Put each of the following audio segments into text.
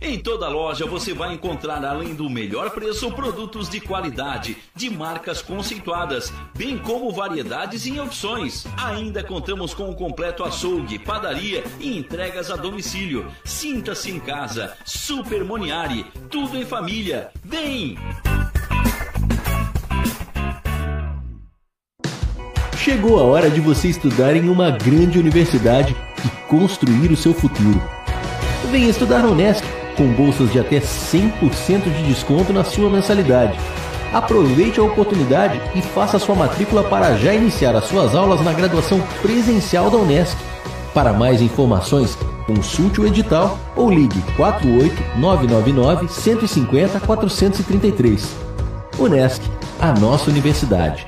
Em toda loja você vai encontrar, além do melhor preço, produtos de qualidade, de marcas conceituadas, bem como variedades e opções. Ainda contamos com um completo açougue, padaria e entregas a domicílio. Sinta-se em casa. Super Moniari, tudo em família. Vem! Chegou a hora de você estudar em uma grande universidade e construir o seu futuro. Venha estudar na Unesc, com bolsas de até 100% de desconto na sua mensalidade. Aproveite a oportunidade e faça sua matrícula para já iniciar as suas aulas na graduação presencial da Unesc. Para mais informações, consulte o edital ou ligue 48 999 150 433. Unesc, a nossa universidade.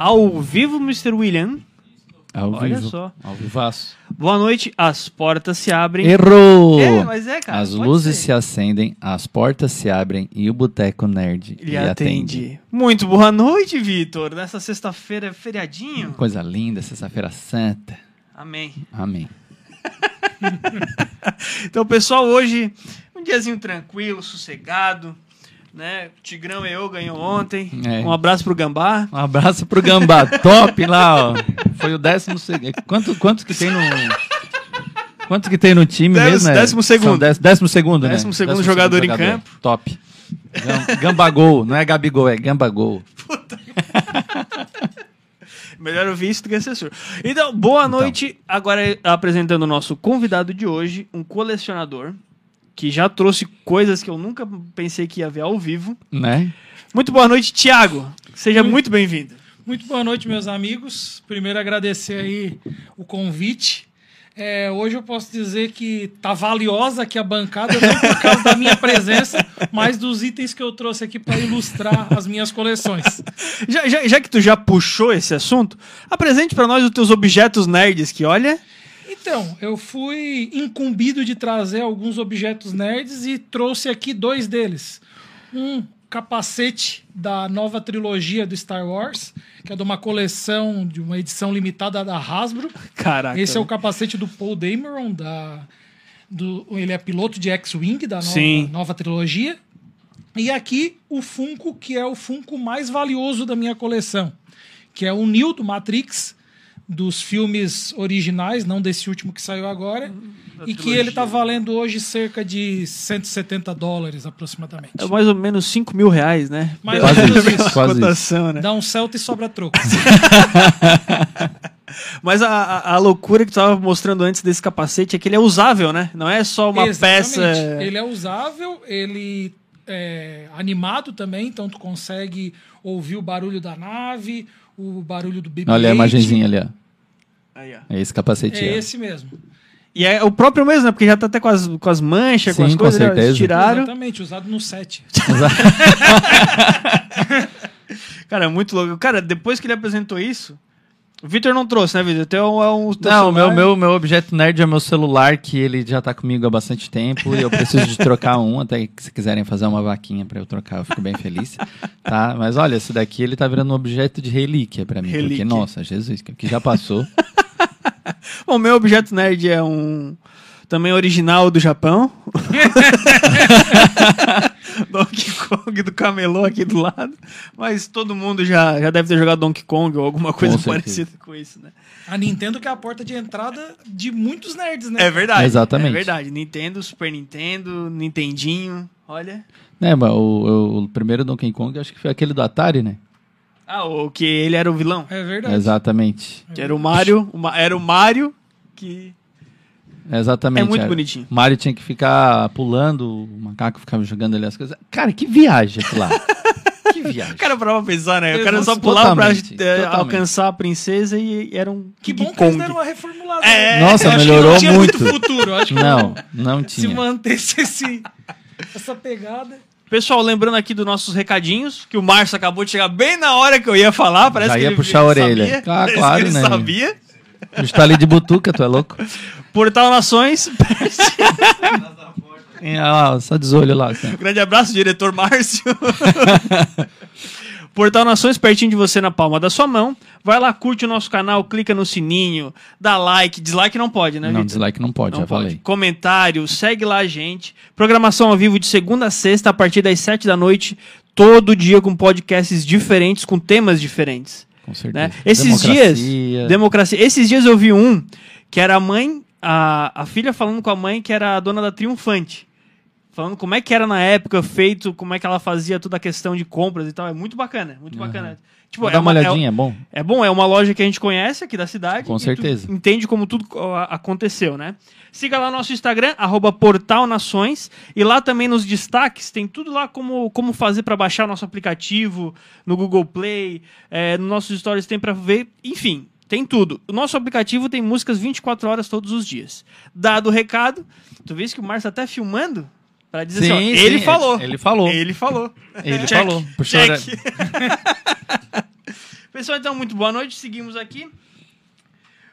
Ao vivo, Mr. William. Ao Olha vivo. só. Ao vivaço. Boa noite, as portas se abrem. Errou! É, mas é, cara. As luzes ser. se acendem, as portas se abrem e o Boteco Nerd lhe atende. atende. Muito boa noite, Vitor. Nessa sexta-feira, feriadinho. Coisa linda, sexta-feira santa. Amém. Amém. então, pessoal, hoje um diazinho tranquilo, sossegado, né? Tigrão e eu ganhou ontem. É. Um abraço pro Gambá. Um abraço pro Gambá. Top lá, ó. Foi o décimo segundo. Quanto, quanto que tem no. Quanto que tem no time Décimo- mesmo? né? décimo segundo. Dez- décimo segundo, né? Décimo segundo jogador em campo. Top. Gam- Gambagol. Não é Gabigol, é Gambagol. Melhor ouvir isso do que assessor. Então, boa noite. Agora apresentando o nosso convidado de hoje, um colecionador que já trouxe coisas que eu nunca pensei que ia ver ao vivo. Né? Muito boa noite, Thiago. Seja muito bem-vindo. Muito boa noite, meus amigos. Primeiro agradecer aí o convite. É, hoje eu posso dizer que tá valiosa aqui a bancada, não por causa da minha presença, mas dos itens que eu trouxe aqui para ilustrar as minhas coleções. Já, já- já que tu já puxou esse assunto, apresente pra nós os teus objetos nerds que, olha, Então, eu fui incumbido de trazer alguns objetos nerds e trouxe aqui dois deles. Um capacete da nova trilogia do Star Wars, que é de uma coleção, de uma edição limitada da Hasbro. caraca. Esse é o capacete do Paul Dameron, da, do, ele é piloto de X-Wing da nova, Sim. nova trilogia. E aqui o Funko, que é o Funko mais valioso da minha coleção, que é o Neo do Matrix, dos filmes originais, não desse último que saiu agora, e que ele tá valendo hoje cerca de 170 dólares aproximadamente. É mais ou menos 5 mil reais, né? Mais Quase ou menos isso, isso. quase isso. Cotação, né? Dá um Celta e sobra troco. Mas a, a, a loucura que tu tava mostrando antes desse capacete é que ele é usável, né? Não é só uma Exatamente. peça. Ele é usável, ele é animado também, então tu consegue ouvir o barulho da nave, o barulho do BB-8. Olha a imagenzinha ali, ó. Aí, ó. É esse capacete. É ó. esse mesmo. E é o próprio mesmo, né? Porque já tá até com as, com as manchas, com Sim, as com coisas. certeza. Eles tiraram. Exatamente, usado no set. Cara, é muito louco. Cara, depois que ele apresentou isso. O Victor não trouxe, né, Victor? Então é um. teu Não, o meu, meu, meu objeto nerd é meu celular, que ele já tá comigo há bastante tempo e eu preciso de trocar um, até que se quiserem fazer uma vaquinha pra eu trocar, eu fico bem feliz, tá? Mas olha, esse daqui ele tá virando um objeto de relíquia pra mim, Relíquia. porque, nossa, Jesus, que já passou. Bom, meu objeto nerd é um. Também original do Japão. Donkey Kong do camelô aqui do lado. Mas todo mundo já, já deve ter jogado Donkey Kong ou alguma coisa certeza. parecida com isso, né? A Nintendo que é a porta de entrada de muitos nerds, né? É verdade. Exatamente. É verdade. Nintendo, Super Nintendo, Nintendinho. Olha. né, mas o, o- o primeiro Donkey Kong acho que foi aquele do Atari, né? Ah, o que ele era o vilão. É verdade. Exatamente. Que era o Mario. o Ma- Era o Mario que. Exatamente. É muito era. bonitinho. Mario tinha que ficar pulando, o macaco ficava jogando ali as coisas. Cara, que viagem aquilo lá. que viagem. O cara parava pra pensar, né? O cara só pulava pra totalmente. alcançar a princesa e era um Que bom que eles Kong. deram uma reformulada. É, né? Nossa, melhorou não tinha muito. futuro. Eu acho que Não, não se tinha. mantesse esse, essa pegada. Pessoal, lembrando aqui dos nossos recadinhos, que o Márcio acabou de chegar bem na hora que eu ia falar. Parece Já que ia ele, puxar a orelha. Sabia, Ah, Parece claro, que ele né? sabia. A gente tá ali de butuca, tu é louco? Portal Nações. Olha lá, só desolho lá. assim. Grande abraço, diretor Márcio. Portal Nações, pertinho de você na palma da sua mão. Vai lá, curte o nosso canal, clica no sininho, dá like. Dislike não pode, né, Não, Vitor? dislike não pode, Não já pode. falei. Comentário, segue lá a gente. Programação ao vivo de segunda a sexta, a partir das sete da noite. Todo dia com podcasts diferentes, com temas diferentes. Com certeza. Né? Esses Democracia. dias. Democracia. Esses dias eu vi um que era a mãe, a, a filha falando com a mãe que era a dona da Triunfante. Falando como é que era na época feito, como é que ela fazia toda a questão de compras e tal. É muito bacana, muito bacana. Tipo, Vou é dar uma é- olhadinha, é bom? é bom, é uma loja que a gente conhece aqui da cidade. Com certeza. entende como tudo aconteceu, né? Siga lá nosso Instagram, arroba Portal Nações. E lá também nos destaques tem tudo lá como, como fazer para baixar nosso aplicativo no Google Play. É, nos nossos stories tem para ver. Enfim, tem tudo. O nosso aplicativo tem músicas 24 horas todos os dias. Dado o recado, tu vês que o Márcio tá até filmando para dizer assim, ó, Sim, ele sim, falou. ele falou. Ele falou. Ele Check, falou. Puxou check. Pessoal, então, muito boa noite. Seguimos aqui.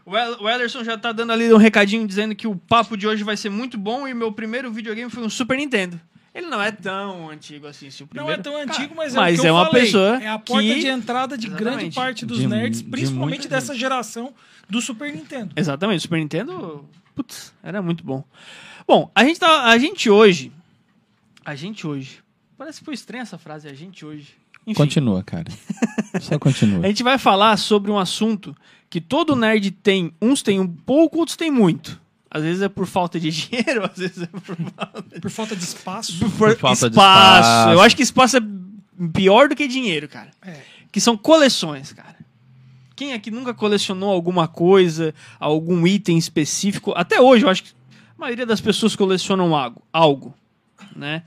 O Ederson já tá dando ali um recadinho dizendo que o papo de hoje vai ser muito bom e meu primeiro videogame foi um Super Nintendo. Ele não é tão antigo assim, se o Não primeiro... é tão antigo, mas, mas é o que é eu uma falei. pessoa É a porta que- de entrada de grande Exatamente. parte dos De- nerds, de principalmente muita dessa geração do Super Nintendo. Exatamente, o Super Nintendo Putz, era muito bom. Bom, a gente, tá, a gente hoje. A gente hoje. Parece que foi estranha essa frase, a gente hoje. Enfim, Continua, cara. Só continua. a gente vai falar sobre um assunto que todo nerd tem. Uns tem um pouco, outros tem muito. Às vezes é por falta de dinheiro, às vezes é por falta Por falta de espaço. por falta espaço. de espaço. Eu acho que espaço é pior do que dinheiro, cara. É. Que são coleções, cara. Quem aqui nunca colecionou alguma coisa, algum item específico? Até hoje, eu acho que a maioria das pessoas colecionam algo, algo né?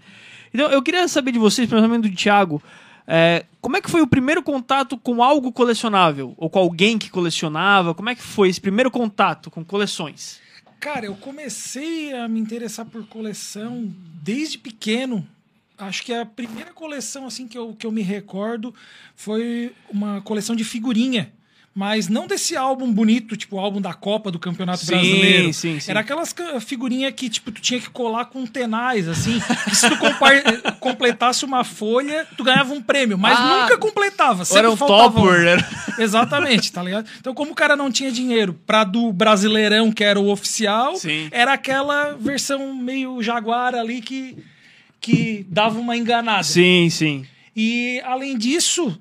Então, eu queria saber de vocês, principalmente do Thiago, é, como é que foi o primeiro contato com algo colecionável? Ou com alguém que colecionava? Como é que foi esse primeiro contato com coleções? Cara, eu comecei a me interessar por coleção desde pequeno. Acho que a primeira coleção assim que eu, que eu me recordo foi uma coleção de figurinha. Mas não desse álbum bonito, tipo o álbum da Copa do Campeonato Sim, Brasileiro. sim, sim. Era aquelas figurinhas que tipo, tu tinha que colar com tenais, assim. que se tu completasse uma folha, tu ganhava um prêmio. Mas Ah, nunca completava. Sempre era um faltava topper, né? Exatamente, tá ligado? Então, como o cara não tinha dinheiro pra do Brasileirão, que era o oficial, Sim. era aquela versão meio Jaguar ali que, que dava uma enganada. Sim, sim. E, além disso,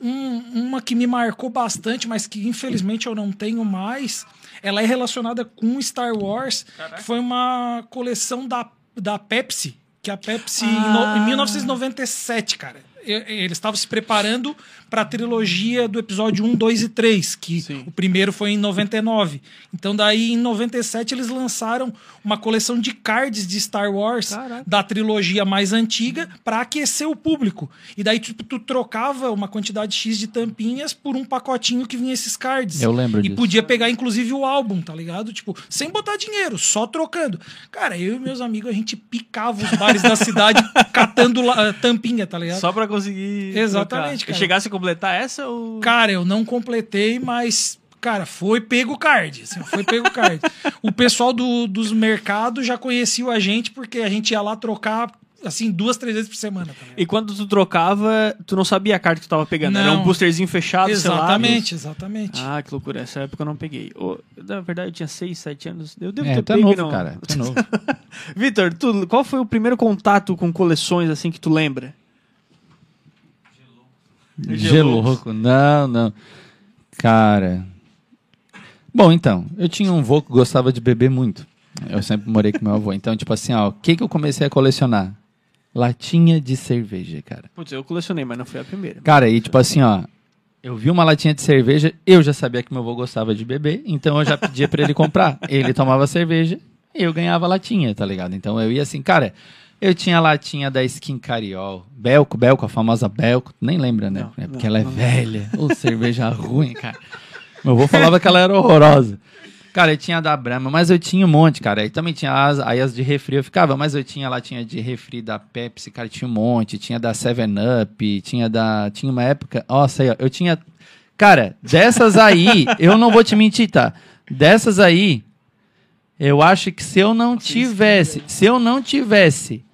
um- uma que me marcou bastante, mas que infelizmente eu não tenho mais, ela é relacionada com Star Wars, foi uma coleção da, da Pepsi, que a Pepsi, em no- Ah. em 1997, cara. E- Eles estavam se preparando para a trilogia do episódio 1, 2 e 3, que Sim. o primeiro foi em 99. Então, daí, em 97, eles lançaram uma coleção de cards de Star Wars Caraca. da trilogia mais antiga para aquecer o público. E daí tipo, tu trocava uma quantidade X de tampinhas por um pacotinho que vinha esses cards. Eu lembro E disso. podia pegar inclusive o álbum, tá ligado? Tipo, sem botar dinheiro, só trocando. Cara, eu e meus amigos a gente picava os bares da cidade catando tampinha, tá ligado? Só pra conseguir. Exatamente, cara. Chegasse a completar essa ou. Cara, eu não completei, mas. Cara, foi pego o card. assim, foi pego o card. o pessoal do- dos mercados já conhecia a gente porque a gente ia lá trocar, assim, duas, três vezes por semana. Tá? E quando tu trocava, tu não sabia a carta que tu tava pegando. Era Não. um boosterzinho fechado, exatamente, exatamente. selado. Ah, que loucura. Essa época eu não peguei. Ô, na verdade, eu tinha 6, 7 anos. Eu devo É, ter é pego, novo, não. cara. É novo. Vitor, qual foi o primeiro contato com coleções assim que tu lembra? Gelouco. Não, não. Cara. Bom, então, eu tinha um avô que gostava de beber muito. Eu sempre morei com meu avô. Então, tipo assim, ó, o que, que eu comecei a colecionar? Latinha de cerveja, cara. Putz, eu colecionei, mas não foi a primeira. Cara, e tipo assim, ó, eu vi uma latinha de cerveja, eu já sabia que meu avô gostava de beber, então eu já pedia pra ele comprar. Ele tomava cerveja eu ganhava latinha, tá ligado? Então eu ia assim, cara, eu tinha a latinha da Skin Cariol, Belco, Belco, a famosa Belco, nem lembra, né? Não, É porque não, ela é não. velha, ou cerveja ruim, cara. Meu avô falava que ela era horrorosa. Cara, eu tinha a da Brahma, mas eu tinha um monte, cara. Aí também tinha as, aí as de refri eu ficava, mas eu tinha latinha de refri da Pepsi, cara, tinha um monte. Tinha da 7-Up, tinha da. Tinha uma época. Nossa, aí, ó, eu tinha. Cara, dessas aí, eu não vou te mentir, tá? Dessas aí, eu acho que se eu não tivesse. Se eu não tivesse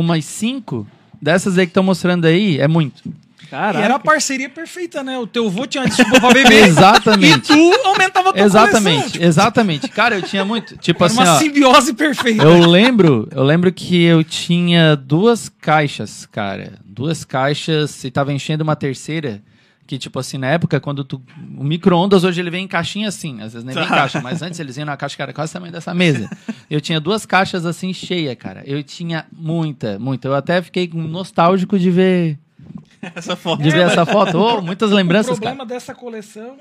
umas cinco, dessas aí que estão mostrando aí, é muito. E Caraca. era a parceria perfeita, né? O teu avô tinha uma desculpa pra beber. Exatamente. E tu aumentava a tua Exatamente, coleção. Tipo, exatamente. Cara, eu tinha muito. Tipo era assim, uma ó. simbiose perfeita. Eu lembro, eu lembro que eu tinha duas caixas, cara. Duas caixas e tava enchendo uma terceira. Que, tipo assim, na época, quando tu. O micro-ondas hoje ele vem em caixinha assim, às vezes nem vem em caixa, mas antes eles iam na caixa que era quase o tamanho dessa mesa. Eu tinha duas caixas assim cheia, cara. Eu tinha muita, muita. Eu até fiquei nostálgico de ver, Essa foto. de ver essa foto. Oh, muitas o lembranças, problema cara. dessa coleção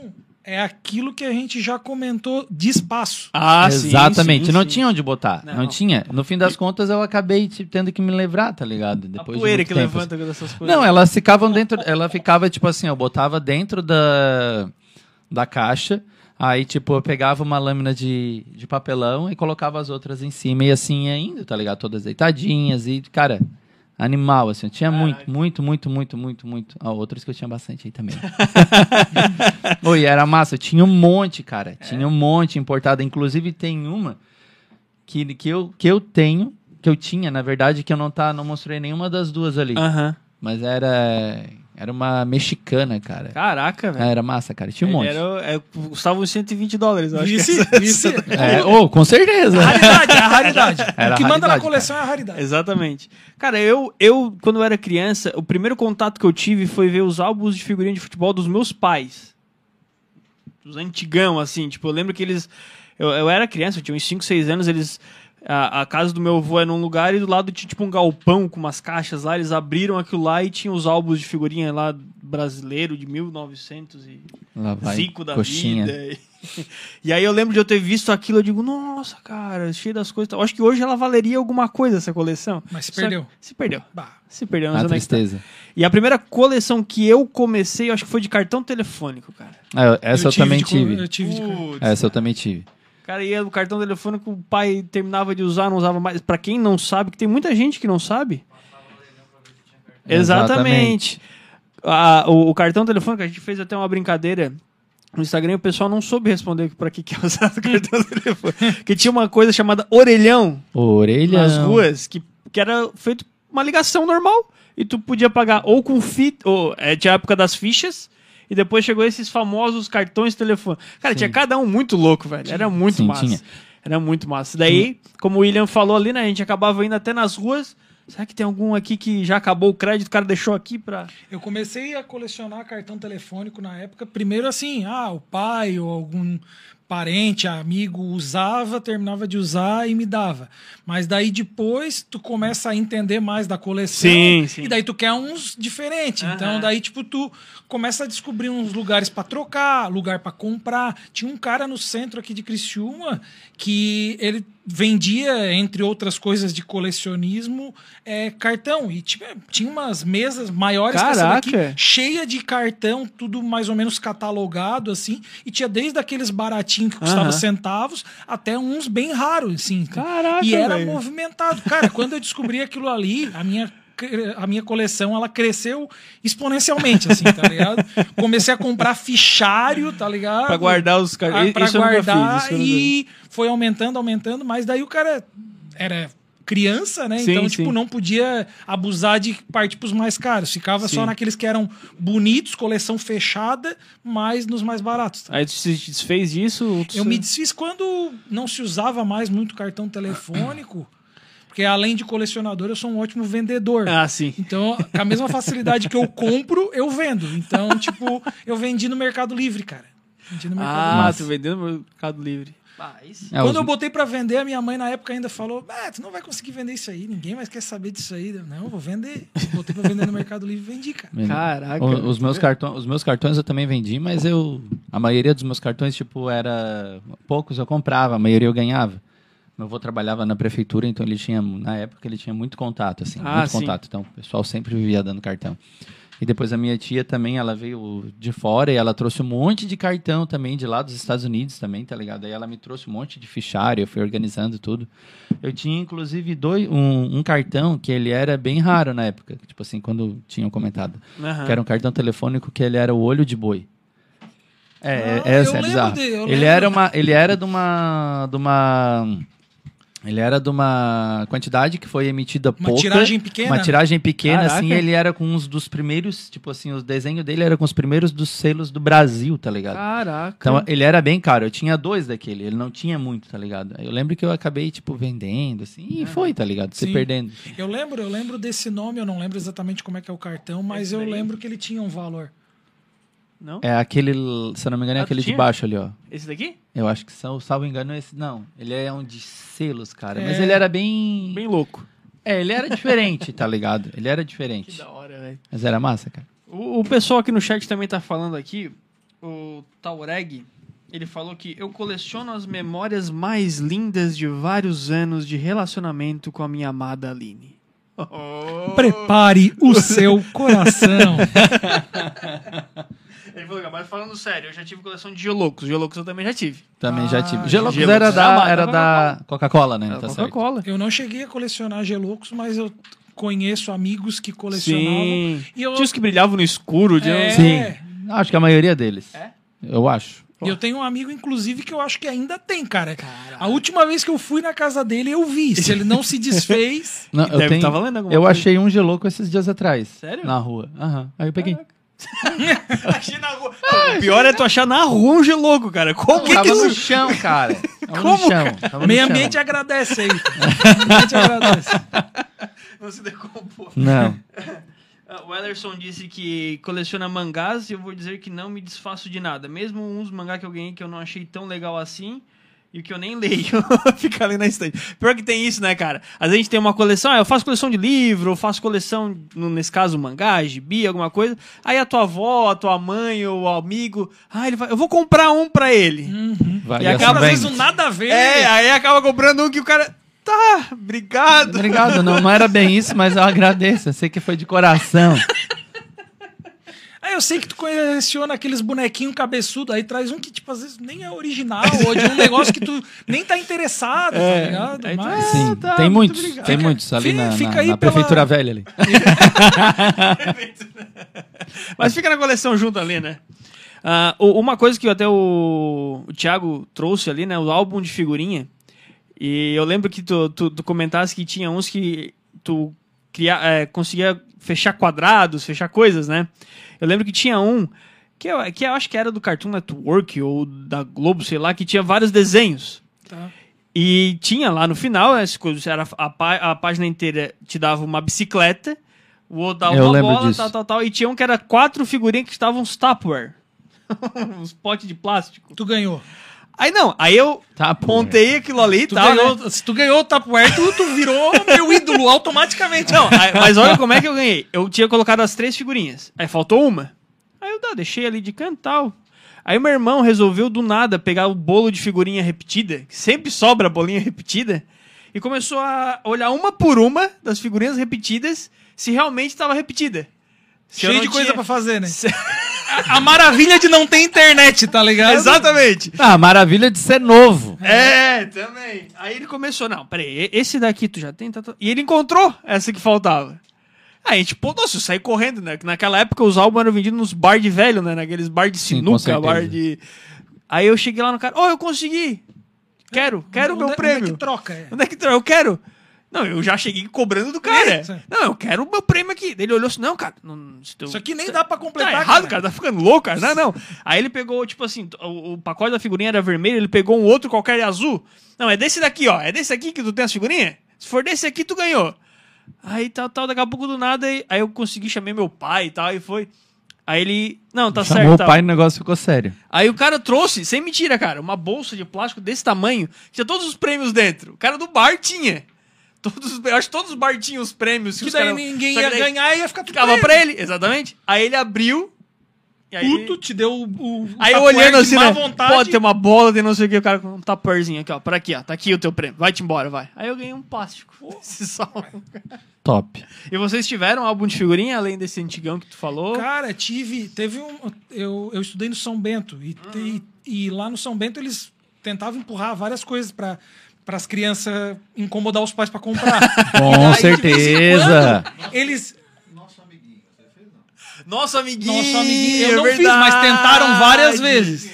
é aquilo que a gente já comentou de espaço. Ah, sim, Exatamente, sim, não sim. tinha onde botar. Não. Não. tinha. No fim das contas, eu acabei tipo, tendo que me livrar, tá ligado? A Depois de poeira muito que tempo, levanta dessas coisas. Não, elas ficavam dentro. Ela ficava, tipo assim, eu botava dentro da, da caixa. Aí, tipo, eu pegava uma lâmina de, de papelão e colocava as outras em cima. E assim ia indo, tá ligado? Todas deitadinhas. E, cara, animal, assim. Eu tinha muito, muito, muito, muito, muito, muito. Ah, outras que eu tinha bastante aí também. Oi, era massa. Eu tinha um monte, cara. Tinha um monte importado. Inclusive, tem uma que, que, eu, que eu tenho, que eu tinha, na verdade, que eu não, tá, não mostrei nenhuma das duas ali. Mas era. Era uma mexicana, cara. Caraca, Ah, velho. Era massa, cara. Tinha um monte. Era, é, custava uns 120 dólares, eu acho. que essa- vice. É, oh, com certeza. Raridade, é a raridade. Era o que a manda na coleção é a raridade. Exatamente. Cara, eu, eu, quando eu era criança, o primeiro contato que eu tive foi ver os álbuns de figurinha de futebol dos meus pais. Os antigão, assim. Tipo, eu lembro que eles. Eu, eu era criança, eu tinha uns 5, 6 anos, eles. A, a casa do meu avô era num lugar e do lado tinha tipo um galpão com umas caixas lá. Eles abriram aquilo lá e tinha os álbuns de figurinha lá brasileiro de 1900 e Lá vai, Zico da coxinha. vida. E aí eu lembro de eu ter visto aquilo, eu digo, nossa, cara, cheio das coisas. Eu acho que hoje ela valeria alguma coisa, essa coleção. Mas se Só- perdeu. Se perdeu. Bah, Se perdeu, não A é tá. tristeza. E a primeira coleção que eu comecei, eu acho que foi de cartão telefônico, cara. Ah, essa eu, também de co- tive. Eu tive Putz, Essa eu também tive. Cara, ia o cartão telefônico, o pai terminava de usar, não usava mais. Pra quem não sabe, que tem muita gente que não sabe. Exatamente. Ah, o, o cartão telefônico, a gente fez até uma brincadeira no Instagram e o pessoal não soube responder pra que que é usado o cartão telefônico. Que tinha uma coisa chamada orelhão Orelha. nas ruas, que, que era feito uma ligação normal. E tu podia pagar ou com fita, ou é, tinha a época das fichas, e depois chegou esses famosos cartões de telefone. Cara, tinha cada um muito louco, velho. Era muito Sim, massa. tinha. Era muito massa. Daí, como o William falou ali, né? A gente acabava indo até nas ruas. Será que tem algum aqui que já acabou o crédito, o cara deixou aqui pra. Eu comecei a colecionar cartão telefônico na época. Primeiro assim, ah, o pai ou algum parente, amigo usava, terminava de usar e me dava. Mas daí depois tu começa a entender mais da coleção Sim, sim. e daí tu quer uns diferentes. Aham. Então daí tipo tu começa a descobrir uns lugares para trocar, lugar para comprar. Tinha um cara no centro aqui de Criciúma que ele vendia, entre outras coisas de colecionismo, é, cartão. E tinha, tinha umas mesas maiores que essa daqui, Caraca! cheia de cartão, tudo mais ou menos catalogado, assim. E tinha desde aqueles baratinhos que custavam Aham. centavos até uns bem raros, assim. Caraca, E era velho. movimentado. Cara, quando eu descobri aquilo ali, a minha a minha coleção ela cresceu exponencialmente, assim, tá ligado? Comecei a comprar fichário, tá ligado? Pra guardar os car- Ah, Isso pra fiz, guardar isso eu nunca e foi aumentando, aumentando, mas daí o cara era criança, né? Sim, então, sim. tipo, não podia abusar de partir pros mais caros. Ficava Sim. só naqueles que eram bonitos, coleção fechada, mas nos mais baratos. tá? Aí tu se desfez disso? tu Eu me desfiz quando não se usava mais muito cartão telefônico, porque além de colecionador, eu sou um ótimo vendedor. Ah, sim. Então, com a mesma facilidade que eu compro, eu vendo. Então, tipo, eu vendi no Mercado Livre, cara. Vendi no Mercado Ah, Livre. tu vendendo no Mercado Livre. Ah. É, Quando os- eu botei pra vender, a minha mãe na época ainda falou: Ah, tu não vai conseguir vender isso aí, ninguém mais quer saber disso aí. Eu, Não, eu vou vender. Botei pra vender no Mercado Livre e vendi, cara. Caraca. O- os, meus cartões, os meus cartões eu também vendi, mas eu. A maioria dos meus cartões, tipo, era. Poucos eu comprava, a maioria eu ganhava. Meu avô trabalhava na prefeitura, então ele tinha. Na época ele tinha muito contato, assim. Ah, muito sim. contato. Então o pessoal sempre vivia dando cartão. E depois a minha tia também, ela veio de fora e ela trouxe um monte de cartão também de lá dos Estados Unidos também, tá ligado? Aí ela me trouxe um monte de fichário, eu fui organizando tudo. Eu tinha inclusive dois, um, um cartão que ele era bem raro na época, tipo assim, quando tinham comentado. Aham. Que era um cartão telefônico que ele era o olho de boi. É, é, Ah, eu é lembro bizarro. eu ele lembro. era uma, ele era de uma, de uma, ele era de uma quantidade que foi emitida Uma pouca, tiragem pequena, uma tiragem pequena, Caraca. assim. Ele era com uns dos primeiros, tipo assim, os desenhos dele era com os primeiros dos selos do Brasil, tá ligado? Caraca. Então ele era bem caro. Eu tinha dois daquele, ele não tinha muito, tá ligado? Eu lembro que eu acabei, tipo, vendendo, assim, e foi, tá ligado? Se Sim. perdendo. Eu lembro, eu lembro desse nome, eu não lembro exatamente como é que é o cartão, mas eu lembro que ele tinha um valor. Não? É aquele, se eu não me engano, é Ah, aquele de baixo ali, ó. Esse daqui? Eu acho que são, salvo engano, esse. Não, ele é um de selos, cara. Mas É. ele era bem. Bem louco. É, ele era diferente, tá ligado? Ele era Que diferente. da hora, velho. Mas era massa, cara. O, o pessoal aqui no chat também tá falando aqui, o Taureg, ele falou que eu coleciono as memórias mais lindas de vários anos de relacionamento com a minha amada Aline. Oh. Prepare o seu coração. Ele falou, mas falando sério, eu já tive coleção de Geolocos. Geolocos eu também já tive. Também Ah, já tive. Geloucos Geloucos era da, da era da Coca-Cola, né? Tá. Coca-Cola. Eu não cheguei a colecionar Geloucos, mas eu conheço amigos que colecionavam. Sim. E eu, Tinha os que brilhavam no escuro. tinha É. Sim. Acho que a maioria deles. É? Eu acho. E eu tenho um amigo, inclusive, que eu acho que ainda tem, cara. A última vez que eu fui na casa dele, eu vi. Se ele não se desfez. Não, eu Deve tenho, tá valendo alguma eu coisa. achei um geloco esses dias atrás. Sério? Na rua. Aham. Aí eu peguei. Achei na rua. o pior é tu achar na rua um geloco, cara. Como que, Tava que no chão, cara. Tava Como, no chão. Tava no Meio chão. ambiente agradece aí. Meio ambiente agradece. não se decompôs? Não. Ah, O Ellerson disse que coleciona mangás e eu vou dizer que não me desfaço de nada. Mesmo uns mangá que eu ganhei que eu não achei tão legal assim e que eu nem leio, fica ali na estante. Pior que tem isso, né, cara? Às vezes a gente tem uma coleção, ah, eu faço coleção de livro, eu faço coleção, no- nesse caso, mangá, gibi, alguma coisa. Aí a tua avó, a tua mãe ou o amigo, ah, ele vai, eu vou comprar um pra ele. Vai, E acaba, Às vezes um nada a ver. É, aí acaba comprando um que o cara, tá, obrigado. Obrigado, não, não era bem isso, mas eu agradeço. Eu sei que foi de coração. É, eu sei que tu coleciona aqueles bonequinhos cabeçudos, aí traz um que, tipo, às vezes nem é original, ou de um negócio que tu nem tá interessado, tá ligado? Aí tu- Mas. Sim, tá, tem muito muitos. obrigado. Tem muitos ali fica- na, fica na- aí na pela- prefeitura velha ali. Mas fica na coleção junto ali, né? O- uma coisa que até o, o Thiago trouxe ali, né? O álbum de figurinha. E eu lembro que tu, tu, tu comentasse que tinha uns que tu cria, é, conseguia fechar quadrados, fechar coisas, né? Eu lembro que tinha um que eu, que eu acho que era do Cartoon Network ou da Globo, sei lá, que tinha vários desenhos. Tá. E tinha lá no final, né, essa coisa, era a, pá- a página inteira te dava uma bicicleta, o outro dava Eu uma lembro bola, disso. tal, tal, tal. E tinha um que era quatro figurinhas que estavam uns Tupperware. uns potes de plástico. Tu ganhou. Aí não, aí eu Tá, pô. montei aquilo ali e tal, ganhou né? Se tu ganhou o Tupperware, tu, tu virou meu ídolo automaticamente. Não, aí- mas olha como é que eu ganhei. Eu tinha colocado as três figurinhas. Aí faltou uma. Aí eu tá, deixei ali de canto e tal. Aí meu irmão resolveu do nada pegar o bolo de figurinha repetida, que sempre sobra bolinha repetida, e começou a olhar uma por uma das figurinhas repetidas se realmente estava repetida. Se Cheio de coisa tinha- pra fazer, né? Se- A maravilha de não ter internet, tá ligado? Exatamente. Ah, maravilha de ser novo. É, também. Aí ele começou, não, peraí, esse daqui tu já tem? Tá, tá. E ele encontrou essa que faltava. Aí a gente, pô, nossa, eu saí correndo, né? Que Naquela época os álbuns eram vendidos nos bar de velho, né? Naqueles bar de Sim, sinuca, certeza. bar de... Aí eu cheguei lá no cara, ô, eu consegui! Quero, quero o meu é- prêmio. Onde é que troca? É. Onde é que tá? Eu quero. Não, eu já cheguei cobrando do cara. É, não, eu quero o meu prêmio aqui. Ele olhou assim, não, cara, não, tu- Isso aqui nem dá pra Tá completar, errado, cara. Tá ficando louco, cara. Não, não. Aí ele pegou, tipo assim, o, o pacote da figurinha era vermelho, ele pegou um outro qualquer azul. Não, é desse daqui, ó. É desse aqui que tu tem as figurinhas? Se for desse aqui, tu ganhou. Aí tal, tal, daqui a pouco do nada, aí, aí eu consegui, chamei meu pai e tal, e foi. Aí ele. Não, tá Chamou certo. o tal. pai e o negócio ficou sério. Aí o cara trouxe, sem mentira, cara, uma bolsa de plástico desse tamanho, que tinha todos os prêmios dentro. O cara do bar tinha. Todos, os- eu acho que todos os bar tinham os prêmios. Que os daí cara- ninguém que ia daí ganhar e ia ficar tudo Ficava pra ele, exatamente. Aí ele abriu. E aí, Puto, te deu o, o, aí eu olhando de assim, né? vontade. Pode ter uma bola, tem não sei o que, o cara com um tupperzinho aqui, ó. Por aqui, ó. Tá aqui o teu prêmio. Vai-te embora, vai. Aí eu ganhei um plástico. Esse. Top. E vocês tiveram álbum de figurinha, além desse antigão que tu falou? Cara, tive. Teve um. Eu, eu estudei no São Bento. E, te- e lá no São Bento eles tentavam empurrar várias coisas pra. Para as crianças incomodar os pais pra comprar. Com daí, certeza. quando, Eles. Nosso amiguinho! Nosso amiguinho. Eu é não fiz, mas tentaram várias vezes.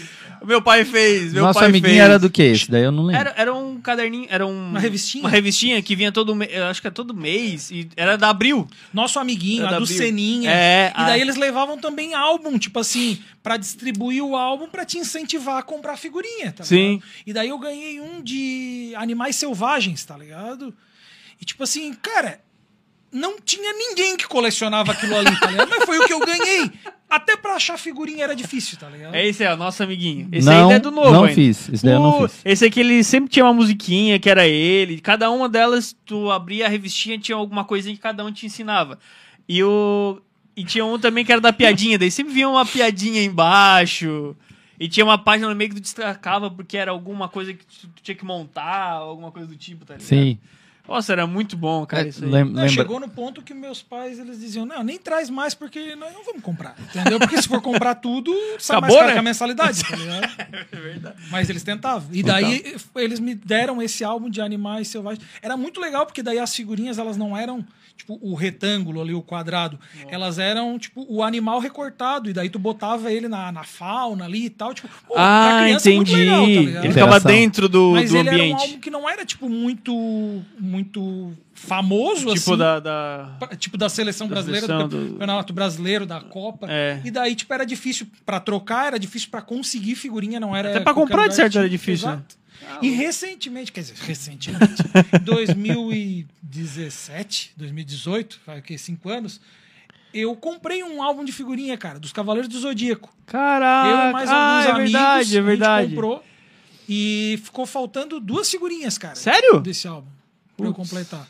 Meu pai fez, meu Nosso pai amiguinho fez. era do que? Esse daí eu não lembro. Era, era um caderninho, era um, Uma revistinha? Uma revistinha que vinha todo mês, acho que é todo mês, e era da Abril. Nosso amiguinho, É a do Bill. Seninha. É, e daí a- eles levavam também álbum, tipo assim, pra distribuir o álbum pra te incentivar a comprar figurinha, tá Sim. ligado? E daí eu ganhei um de animais selvagens, tá ligado? E tipo assim, cara, não tinha ninguém que colecionava aquilo ali, tá ligado? Mas foi o que eu ganhei. Até pra achar figurinha era difícil, tá ligado? É esse é o nosso amiguinho. Esse Não, aí é do novo não ainda. fiz. Esse daí eu não fiz. Esse aqui ele sempre tinha uma musiquinha que era ele. Cada uma delas, tu abria a revistinha, tinha alguma coisinha que cada um te ensinava. E o e tinha um também que era da piadinha, daí sempre vinha uma piadinha embaixo. E tinha uma página no meio que tu destacava porque era alguma coisa que tu, tu tinha que montar, alguma coisa do tipo, tá ligado? Sim. Nossa, era muito bom, cara, É, isso aí. lem- Não, chegou no ponto que meus pais eles diziam: não, nem traz mais porque nós não vamos comprar. Entendeu? Porque se for comprar tudo, sai mais Acabou, caro né? que a mensalidade. Tá ligado? Mas eles tentavam. E daí eles me deram esse álbum de animais selvagens. Era muito legal, porque daí as figurinhas elas não eram. Tipo, o retângulo ali, o quadrado. Elas eram, tipo, o animal recortado. E daí tu botava ele na, na fauna ali e tal. Tipo, pô, Ah, criança é muito entendi. legal, tá? Ele ficava dentro do, Mas do ele era um ambiente. álbum que não era, tipo, muito, muito famoso, tipo assim. da, da- Tipo da seleção Da brasileira, seleção do do- campeonato brasileiro, da Copa. É. E daí, tipo, era difícil pra trocar, era difícil pra conseguir figurinha, não era. Até pra qualquer comprar, de certo, era difícil, né? Exato. E recentemente, quer dizer, recentemente, em 2017, 2018, faz o quê? Cinco anos, eu comprei um álbum de figurinha, cara, dos Cavaleiros do Zodíaco. Caraca, eu e mais ah, alguns é amigos, verdade, é a gente verdade. comprou. E ficou faltando duas figurinhas, cara. Sério? Desse álbum. Pra eu completar.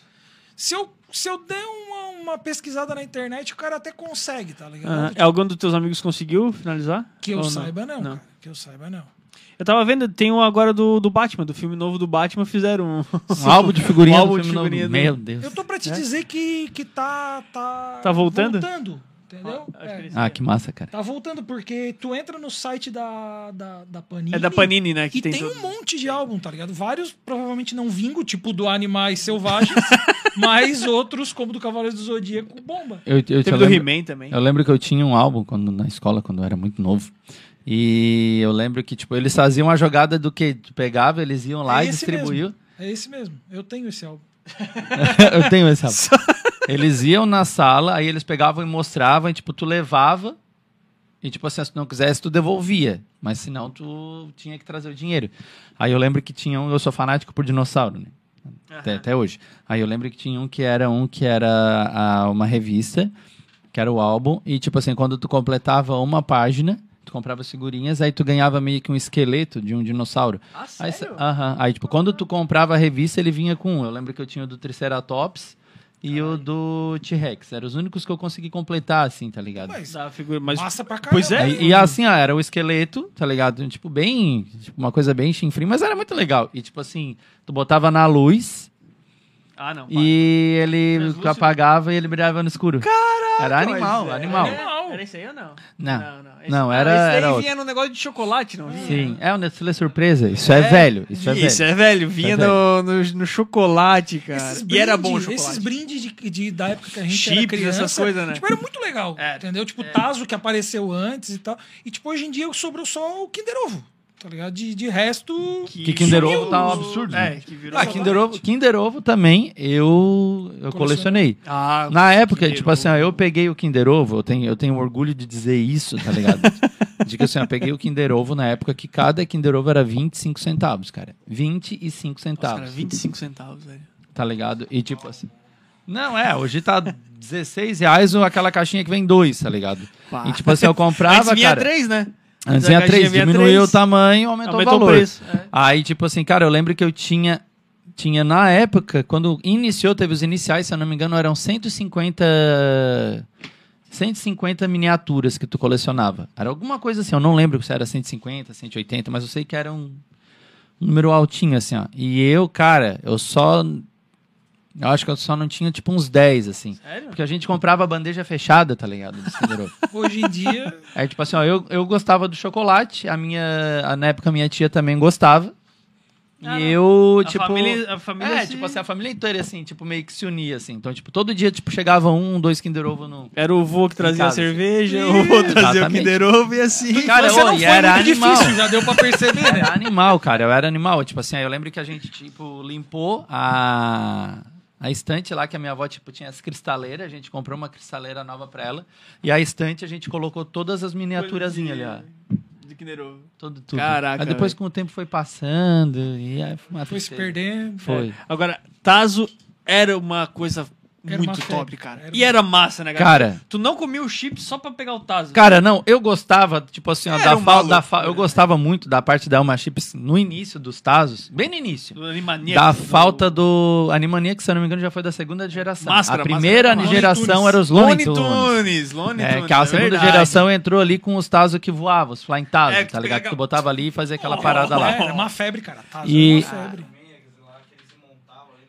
Se eu, se eu der uma, uma pesquisada na internet, o cara até consegue, tá ligado? Ah, algum dos teus amigos conseguiu finalizar? Que eu saiba, não, cara. Que eu saiba, não. Eu tava vendo, tem um agora do, do Batman, do filme novo do Batman, fizeram um, Um álbum de figurinha Um álbum de figurinha do- Meu Deus. Eu tô pra te dizer que, que tá, tá. Tá voltando? Voltando, entendeu? Ah, que É. eles- Ah, que massa, cara. Tá voltando, porque tu entra no site da, da, da Panini. É da Panini, né? Que E tem, tem, todo- um monte de álbum, tá ligado? Vários provavelmente não vingo, tipo do Animais Selvagens, mas outros, como do Cavaleiros do Zodíaco, bomba. Eu, eu, eu Teve do lembro, He-Man também. eu lembro que eu tinha um álbum quando, na escola, quando eu era muito novo. E eu lembro que, tipo, eles faziam a jogada do que tu pegava, eles iam lá É e distribuíam. É esse mesmo. Eu tenho esse álbum. eu tenho esse álbum. Eles iam na sala, aí eles pegavam e mostravam, e, tipo, tu levava, e, tipo assim, se tu não quisesse, tu devolvia. Mas senão, tu tinha que trazer o dinheiro. Aí eu lembro que tinha um, eu sou fanático por dinossauro, né? Até, até hoje. Aí eu lembro que tinha um que era um que era a- uma revista, que era o álbum, e, tipo assim, quando tu completava uma página, comprava figurinhas, aí tu ganhava meio que um esqueleto de um dinossauro. Ah, Aí, sério? aham. Aí, tipo, quando tu comprava a revista, ele vinha com um. Eu lembro que eu tinha o do Triceratops e o do T-Rex. Eram os únicos que eu consegui completar, assim, tá ligado? Mas Da figura, mas massa pra caramba. Pois é. Aí- e assim, ó, era o esqueleto, tá ligado? Tipo, bem. Tipo, uma coisa bem chinfrim, mas era muito legal. E, tipo assim, tu botava na luz Ah, não. e ele Translúcido? apagava e ele brilhava no escuro. Caraca! Era animal, Mas, é, animal. Era, era esse aí ou não? Não. Não, não. Esse, Não, era- Esse daí era outro. vinha no negócio de chocolate, não vinha? Sim, é o Nestlé Surpresa. Isso é, velho. Isso é velho. Isso é velho. Vinha é no, no, no chocolate, cara. Esses e era bom o chocolate. Esses brindes de, de- da época que a gente era Chips, criança. essas coisas, né? Tipo, era muito legal. É. Entendeu? Tipo, o Tazo que apareceu antes e tal. E, tipo, hoje em dia sobrou só o Kinder Ovo. Tá ligado? De, de resto. Que Kinder Ovo tá um absurdo. É, que virou. Ah, Kinder Ovo, Kinder Ovo também eu, eu colecionei. Ah, Na época, Kinder tipo assim, ó, Ovo. eu peguei o Kinder Ovo, eu tenho, eu tenho orgulho de dizer isso, tá ligado? de que assim, eu peguei o Kinder Ovo na época que cada Kinder Ovo era 25 centavos, cara. 25 Nossa, centavos, cara, 25 centavos, velho. tá ligado? E tipo assim. Não, é, hoje tá 16 reais ou aquela caixinha que vem dois, tá ligado? Pá. E tipo assim, eu comprava, Antes vinha cara. três, né? Antes a vinha caixinha três, vinha diminuiu três, o tamanho, aumentou, aumentou o valor. o preço. é. Aí, tipo assim, cara, eu lembro que eu tinha. Tinha na época, quando iniciou, teve os iniciais, se eu não me engano, eram 150. 150 miniaturas que tu colecionava. Era alguma coisa assim, eu não lembro se era 150, 180, mas eu sei que era um, um número altinho, assim, ó. E eu, cara, eu só. Eu acho que eu só não tinha, tipo, uns 10, assim. Sério? Porque a gente comprava bandeja fechada, tá ligado? Hoje em dia. Aí, tipo assim, ó, eu, eu gostava do chocolate, a minha. a- Na época, minha tia também gostava. Ah, e não. eu, A tipo. família- a família é, se- tipo assim, a família inteira, assim, tipo, meio que se unia, assim. Então, tipo, todo dia, tipo, chegava um, dois Kinder Ovo no. Era o vô que trazia a casa, cerveja, assim. o vô trazia o. Kinder Ovo e assim. Cara, você ô, não e foi era muito animal. difícil, já deu pra perceber, né? Era animal, cara, eu era animal. Tipo assim, aí eu lembro que a gente, tipo, limpou a. A estante lá que a minha avó tipo, tinha as cristaleiras, a gente comprou uma cristaleira nova pra ela. E a estante a gente colocou todas as miniaturazinhas ali, ó. De Kinder Ovo. Tudo, tudo. Caraca, Aí depois, velho. com o tempo, foi passando. E aí foi uma Foi se perdendo. Foi. Agora, Tazo era uma coisa Era muito uma febre, top, cara. era E era massa, né, Cara. Tu não comia o chip só pra pegar o Tazo. Cara, não, eu gostava, tipo assim, ó, da um Da fa- né? Eu gostava muito da parte da Alma Chips no início dos Tazos, bem no início. do Animaniacs. Da do- falta do Animania, que se eu não me engano já foi da segunda geração. Máscara, a primeira máscara. geração era os Looney Looney Tunes. Tunes. Looney É, Tunes, que a segunda verdade. geração entrou ali com os Tazos que voavam, os Flying Tazos, É, tá ligado? Que tu botava ali e fazia aquela Oh, parada lá. É, era uma febre, cara. Tazo E- era uma febre.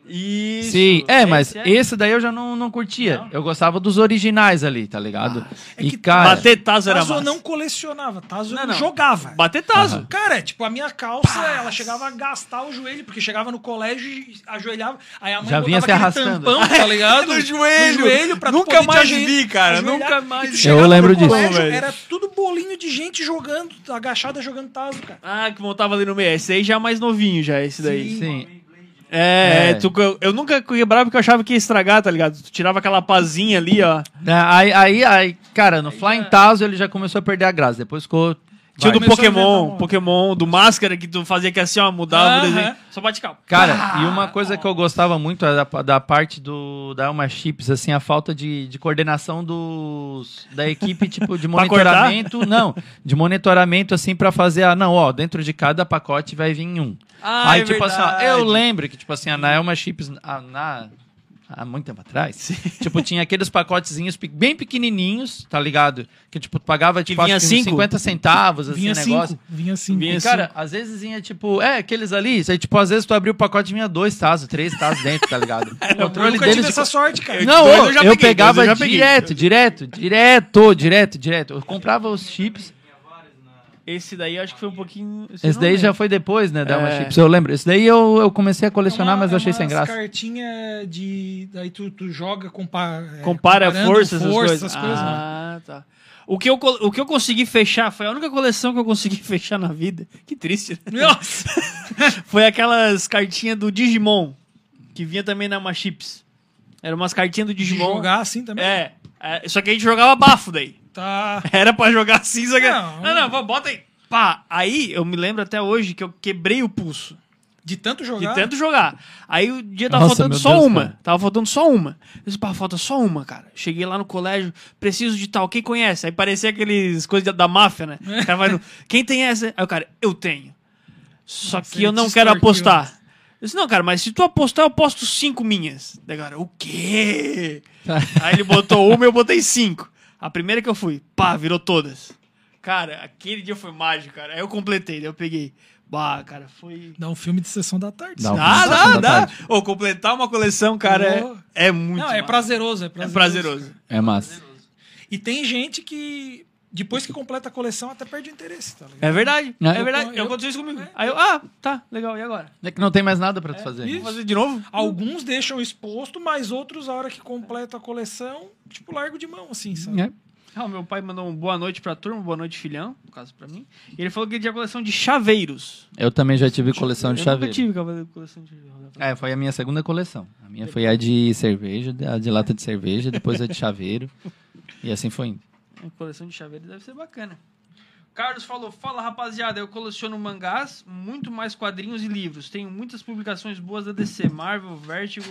Isso. Sim, é, mas Esse é- esse daí eu já não, não curtia. Eu gostava dos originais ali, tá ligado? é e, que cara, Bater Tazo era eu massa. não colecionava, Tazo eu Não, não. jogava. Bater Tazo. Cara, tipo, a minha calça, ela chegava a gastar o joelho, porque chegava no colégio e ajoelhava. Aí a mãe Já vinha botava se aquele arrastando. tampão, tá ligado? No joelho. No joelho pra Nunca mais vi, cara, nunca mais Eu lembro disso. colégio, velho. Era tudo bolinho de gente jogando, agachada jogando tazo, cara. Ah, que montava ali no meio. Esse aí já é mais novinho, já, esse daí. sim. É, É. tu- eu, eu nunca quebrava porque eu achava que ia estragar, tá ligado? Tu tirava aquela pazinha ali, ó. É, Aí, aí, aí, cara, no Flying Tazo ele já começou a perder a graça. Depois ficou. Tinha o do Pokémon, Pokémon, do Máscara, que tu fazia que assim, ó, mudava o desenho. Só bate calma. Cara, e uma coisa que eu gostava muito é da, da parte do da Elma Chips, assim, a falta de, de coordenação dos da equipe, tipo, de monitoramento. não, de monitoramento, assim, pra fazer a. Não, ó, dentro de cada pacote vai vir um. Ah, Aí, é tipo assim, ó, verdade. eu lembro que, tipo assim, a na Elma Chips, a- na, há muito tempo atrás, tipo, tinha aqueles pacotezinhos bem pequenininhos, tá ligado? Que, tipo, tu pagava, tipo, vinha acho cinco? 50 centavos, assim, Vinha negócio. cinco. Vinha cinco. Vinha E, cara, às vezes vinha, tipo, é, aqueles ali, aí, tipo, às vezes tu abriu o pacote e vinha dois tazos, três tazos dentro, tá ligado? O Eu controle nunca deles, tive tipo, essa sorte, cara. não, eu já eu, peguei, pegava eu direto, direto, direto, direto, direto. Eu comprava os chips. Esse daí eu acho que foi um pouquinho. esse daí lembro. já foi depois, né, da É. Chips, eu lembro. Esse daí eu, eu comecei a É colecionar, mas eu achei sem graça. cartinha de... Daí tu, tu joga, é, Compara comparando forças, essas força, coisas. essas coisas. né? Ah, tá. O que, eu, o que eu consegui fechar, foi a única coleção que eu consegui fechar na vida. Que triste. né? Nossa! Foi aquelas cartinhas do Digimon, que vinha também na uma chips. Eram umas cartinhas do De Digimon. jogar assim também. É, é, só que a gente jogava bafo daí. Tá... Era pra jogar assim, que... Não. Não, não, bota aí. Pá, aí eu me lembro até hoje que eu quebrei o pulso. De tanto De jogar... tanto jogar. Aí o dia tava Nossa, faltando só Deus, uma. cara. Tava faltando só uma. Eu disse, pá, falta só uma, cara. Cheguei lá no colégio, preciso de tal. Quem conhece? Aí parecia aqueles coisas da, da máfia, né? O cara vai no, Quem tem essa? Aí o cara, eu tenho. Só Nossa, que eu não quero apostar. Eu disse, não, cara, mas se tu apostar, eu posto cinco minhas. Daí, cara, o quê? Aí ele botou uma e eu botei cinco. A primeira que eu fui, pá, virou todas. Cara, aquele dia foi mágico, cara. Aí eu completei, daí eu peguei. Bah, cara, foi. Dá um filme de sessão da tarde. Dá um Dá, dá, dá. Ô, completar uma coleção, cara, é, Oh. é muito. Não, é prazeroso, é É prazeroso. prazeroso. É massa. E tem gente que, depois que completa a coleção, até perde o interesse, tá ligado? É verdade. É. É, verdade. Eu- Eu, aconteceu isso comigo. Aí eu, ah, tá, legal. E agora? É que não tem mais nada pra tu fazer. Vou fazer de novo? Alguns deixam exposto, mas outros, a hora que completa a coleção, tipo, largo de mão, assim, sabe? É. Ah, o meu pai mandou um boa noite pra turma, boa noite, filhão, no caso pra mim. E ele falou que ele tinha coleção de chaveiros. Eu também já tive coleção de eu chaveiro. nunca tive coleção de chaveiro. É, foi a minha segunda coleção. A minha foi a de cerveja, a de lata de cerveja, depois a de chaveiro. E assim foi indo. A coleção de chaveiros deve ser bacana. Carlos falou: Fala rapaziada, eu coleciono mangás, muito mais quadrinhos e livros. Tenho muitas publicações boas da DC, Marvel, Vertigo.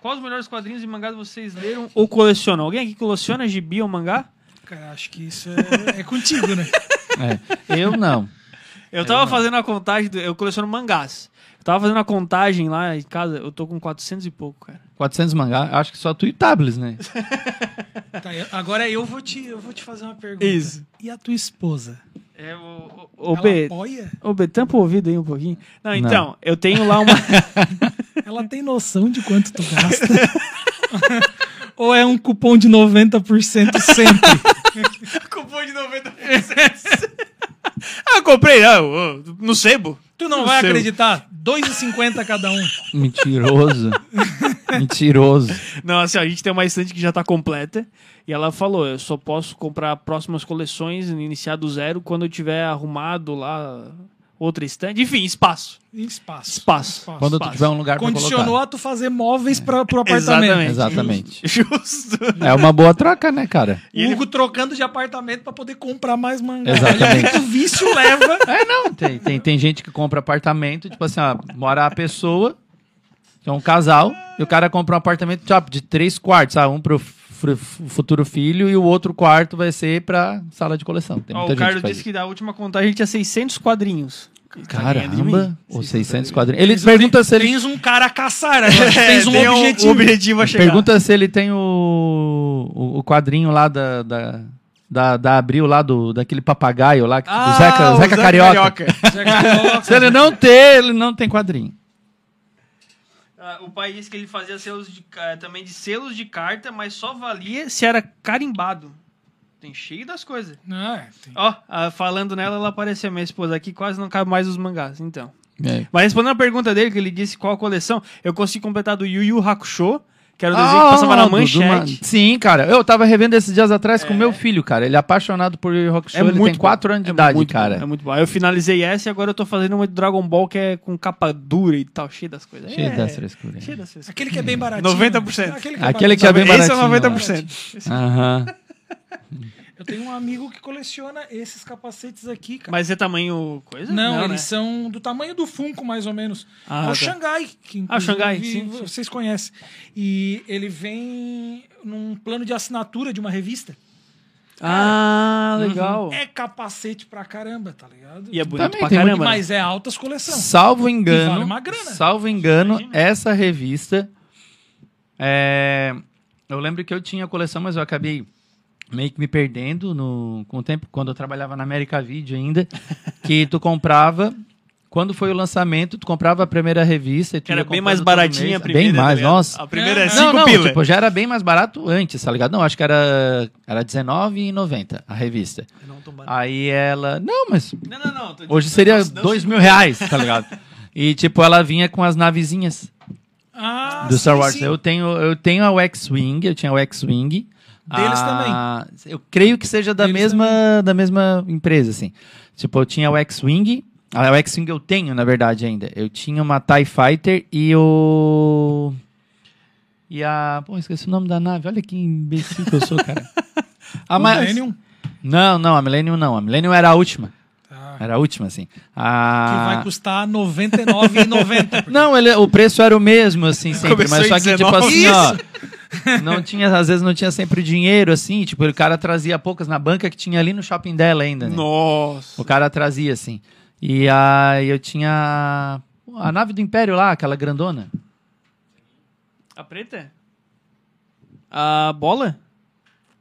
Quais os melhores quadrinhos e mangás vocês leram ou colecionam? Alguém aqui coleciona gibi ou mangá? Cara, acho que isso é, é contigo, né? É. Eu não. Eu tava fazendo a contagem, do- eu coleciono mangás. Eu tava fazendo a contagem lá em casa, eu tô com 400 e pouco, cara. 400 mangá, acho que só tu e Tables, né? Tá, eu- agora eu vou, te, eu vou te fazer uma pergunta. Isso. E a tua esposa? É, o, o, o Ela B, apoia? ô B, tampa o ouvido aí um pouquinho. Não, Não. então, eu tenho lá uma. Ela tem noção de quanto tu gasta? Ou é um cupom de 90% sempre? Cupom de 90%. ah, eu comprei, ah, no sebo. Tu não No vai sebo. acreditar? 2,50 cada um. Mentiroso. Mentiroso. Não, assim, ó, a gente tem uma estante que já tá completa. E ela falou: eu só posso comprar próximas coleções, iniciar do zero, quando eu tiver arrumado lá outra estante. Enfim, espaço. Em espaço. Espaço. Quando tu Espaço. tiver um lugar Condicionou colocar. a tu fazer móveis pra, pro apartamento. Exatamente. Exatamente. Justo. É uma boa troca, né, cara? E ele- Hugo trocando de apartamento pra poder comprar mais mangá. Exatamente. O vício leva. É, não. Tem, tem, tem gente que compra apartamento, tipo assim, ó, mora a pessoa, é um casal, e o cara compra um apartamento tipo, de três quartos, ah, um pro futuro filho e o outro quarto vai ser pra sala de coleção. Tem Ó, muita o gente Carlos disse isso. que da última contagem tinha 600 quadrinhos. Caramba, os 600 quadrinhos. Ele pergunta se ele Tens um cara a caçar agora. Tens um tem objetivo. Um objetivo a chegar. pergunta se ele tem o, o, o quadrinho lá da, da, da, da Abril, lá do, daquele papagaio lá, Ah, do Zeca, o Zeca Carioca. Carioca. Se ele não ter, ele não tem quadrinho. Ah, O pai disse que ele fazia selos de, também de selos de carta, mas só valia se era carimbado. Tem cheio das coisas. Não, é, tem- Ó, ah, falando nela, ela apareceu minha esposa aqui, quase não cabe mais os mangás, então. É. Mas respondendo a pergunta dele, que ele disse qual a coleção, eu consegui completar do Yu Yu Hakusho, que era o desenho que passava na Ah, do- do manchete. ma- Sim, cara. Eu tava revendo esses dias atrás com É. meu filho, cara. Ele é apaixonado por Yu Yu Hakusho. ele tem bom. 4 anos de É idade, muito cara. bom, é muito bom. Aí eu finalizei essa e agora eu tô fazendo uma de Dragon Ball que é com capa dura e tal, cheio das coisas. Cheio é, das frescuras. Cheio das frescuras. Aquele que é bem baratinho. 90%. Aquele Aquele que é bem Esse é baratinho, 90%. Aham. Eu tenho um amigo que coleciona esses capacetes aqui, cara. Mas é tamanho coisa? Não, né? eles são do tamanho do Funko, mais ou menos. Ah, é o tá. Xangai. Que, Ah, o Xangai, sim, sim. Vocês conhecem. E ele vem num plano de assinatura de uma revista. Ah, legal. É capacete pra caramba, tá ligado? E é bonito Também pra caramba. né? Mas é altas coleções. Salvo engano, vale uma grana. salvo engano, Imagina. essa revista é, eu lembro que eu tinha a coleção, mas eu acabei meio que me perdendo no, com o tempo, quando eu trabalhava na América Video ainda, que tu comprava, quando foi o lançamento, tu comprava a primeira revista e era bem mais baratinha a primeira. Bem mais, tá nossa. A primeira é Não, 5 Não, não, pila. tipo, já era bem mais barato antes, tá ligado? Não, acho que era, era R$19,90 a revista. Aí ela, não, mas não, não, não. Hoje seria dois mil reais, tá ligado? E, tipo, ela vinha com as navezinhas Ah, do Star sim, Wars. sim. Eu tenho, eu tenho a X-Wing, eu tinha o X-Wing. Deles Ah, Eu creio que seja da Deles mesma, da mesma empresa, assim. Tipo, eu tinha o X-Wing. Ah, o X-Wing eu tenho, na verdade, ainda. Eu tinha uma TIE Fighter e o... E a... Pô, esqueci o nome da nave. Olha que imbecil que eu sou, cara. A ma- Millennium, Não, não, a Millennium não. A Millennium era a última. tá, Era a última, assim. que A... vai custar R$ 99,90. Não, ele, o preço era o mesmo, assim, sempre. Começou mas só que, tipo 19. assim, ó. Não tinha, às vezes não tinha sempre dinheiro, assim. Tipo, o cara trazia poucas na banca que tinha ali no shopping dela ainda, né? Nossa. O cara trazia, assim. E aí eu tinha a nave do Império lá, aquela grandona. A preta? A bola?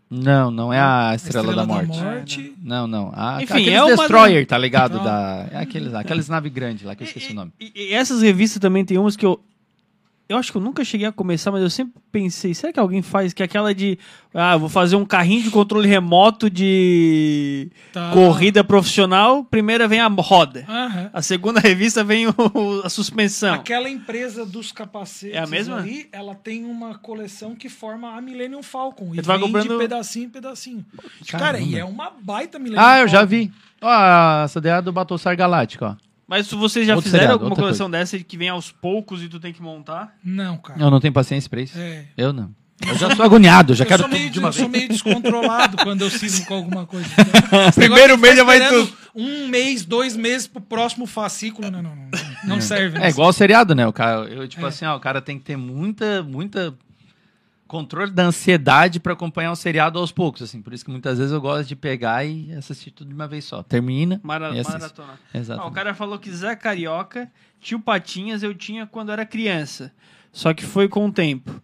Não, não é a A Estrela, da Morte. Não, não. A, Enfim, aqueles é uma Destroyer, tá ligado? Ah. Da, é aqueles, aqueles naves grandes lá, que eu esqueci o nome. E, e essas revistas também tem umas que eu. Eu acho que eu nunca cheguei a começar, mas eu sempre pensei, será que alguém faz que é aquela de. Ah, vou fazer um carrinho de controle remoto de Tá. corrida profissional. Primeira vem a roda. Aham. A segunda revista vem o- a suspensão. Aquela empresa dos capacetes É a mesma? ali, ela tem uma coleção que forma a Millennium Falcon. E tu vai vem comprando- de pedacinho em pedacinho. Cara, Caramba. e é uma baita Millennium Ah, eu já Falcon. vi. Ó, essa daí é a do Battlestar Galáctico, ó. Mas se vocês já Outro fizeram seriado, alguma outra coleção dessa que vem aos poucos e tu tem que montar? Não, cara. Eu não tenho paciência pra isso. É. Eu não. Eu já sou agoniado, eu já eu quero sou tudo meio, de uma eu sou vez. meio descontrolado quando eu cismo com alguma coisa. Esse Primeiro mês já vai tudo. Um mês, dois meses pro próximo fascículo. Não, não, não. Não serve. É igual o seriado, né? O cara, eu, tipo É. assim, ó, o cara tem que ter muita, muita controle da ansiedade pra acompanhar o seriado aos poucos, assim. Por isso que muitas vezes eu gosto de pegar e assistir tudo de uma vez só. Termina Mara, e maratona. Exato. Ah, o cara falou que Zé Carioca, tio Patinhas eu tinha quando era criança. Só que foi com o tempo.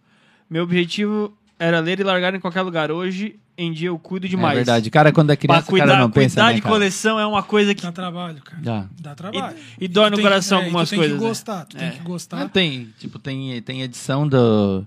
Meu objetivo era ler e largar em qualquer lugar. Hoje em dia eu cuido demais. É verdade. Cara, quando é Pra criança, o cuidar, cara não pensa, cuidar né, de cara? coleção é uma coisa que Dá trabalho, cara. Já. Dá trabalho. E, e dói no Tu tem- coração é, algumas tu tem coisas. que né? gostar, tu É. tem que gostar. Não tem, tipo, tem, tem edição do,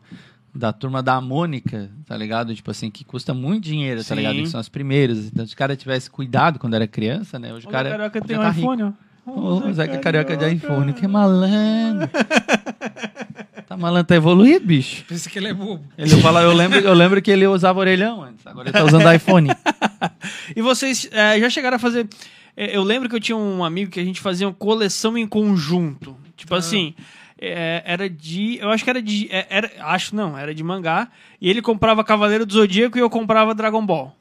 da turma da Mônica, tá ligado? Tipo assim, que custa muito dinheiro, tá Sim. ligado? Que são as primeiras. Então, se o cara tivesse cuidado quando era criança, né? Hoje o cara. Carioca já tem tá um rico. iPhone, ó. Ô, Zeca Carioca de iPhone, que malandro. tá malandro, tá evoluído, bicho. Pensa que ele é bobo. Ele fala, eu lembro, eu lembro que ele usava orelhão antes, agora ele tá usando iPhone. E vocês é, já chegaram a fazer. é, Eu lembro que eu tinha um amigo que a gente fazia uma coleção em conjunto. Tipo Ah. assim. É, era de. Eu acho que era de. é, Era, acho não, era de mangá. E ele comprava Cavaleiro do Zodíaco e eu comprava Dragon Ball.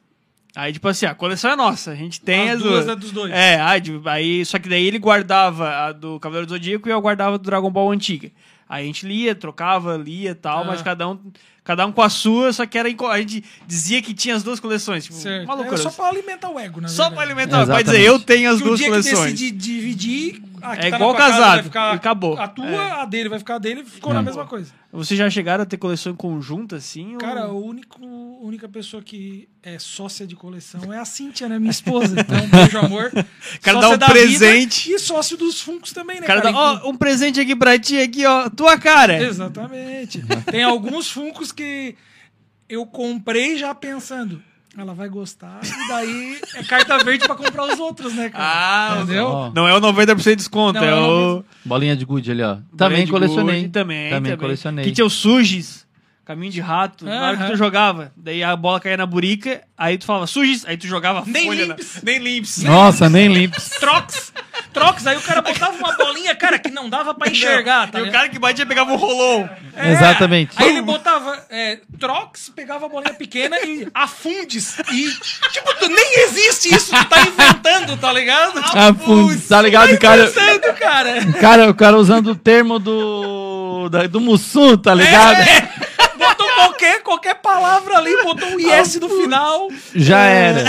Aí, tipo assim, a coleção é nossa. A gente tem As as, duas é dos dois. É, aí, tipo, aí, só que daí ele guardava a do Cavaleiro do Zodíaco e eu guardava do Dragon Ball antiga. Aí a gente lia, trocava, lia e tal, Ah. mas cada um. Cada um com a sua, só que era em a gente dizia que tinha as duas coleções. Tipo, Certo. uma loucura. Era só pra alimentar o ego, na Só verdade. pra alimentar. Vai dizer, Exatamente. eu tenho as Que o duas dia coleções. que decidir dividir, a que É tá igual na tua casa casado, vai ficar acabou. A tua, É. a dele vai ficar a dele, ficou na mesma coisa. Vocês já chegaram a ter coleção conjunta, assim? ou- Cara, o único, a única pessoa que é sócia de coleção é a Cíntia, né? Minha esposa. Então, beijo, amor. cara dá um presente. E sócio dos Funkos também, né? O cara dá, ó, um presente aqui pra ti, aqui, ó, tua cara. Exatamente. Tem alguns Funkos que eu comprei já pensando. Ela vai gostar, e daí é carta verde pra comprar os outros, né, cara? Ah, Entendeu? Ó, Não é o 90% de desconto, Não, é é o bolinha de gude ali, ó. Também colecionei. Também, Também também. colecionei. Que tinha o Sugis, caminho de rato, na hora que tu jogava. Daí a bola caía na burica, aí tu falava Sugis, aí tu jogava Nem folha limps. Na... Nem limps. Nossa, nem limps. Trox! Trox, aí o cara botava uma bolinha, cara, que não dava pra enxergar, tá e o cara que batia pegava o rolão. É, Exatamente. Aí ele botava é, Trox, pegava a bolinha pequena e afundes. E, tipo, tu nem existe isso, tu tá inventando, tá ligado? Putz, tá ligado, cara? Inventando, cara. Cara, o cara usando o termo do. da- do Mussum, tá ligado? É, qualquer, palavra ali, botou um IS no final. Já era.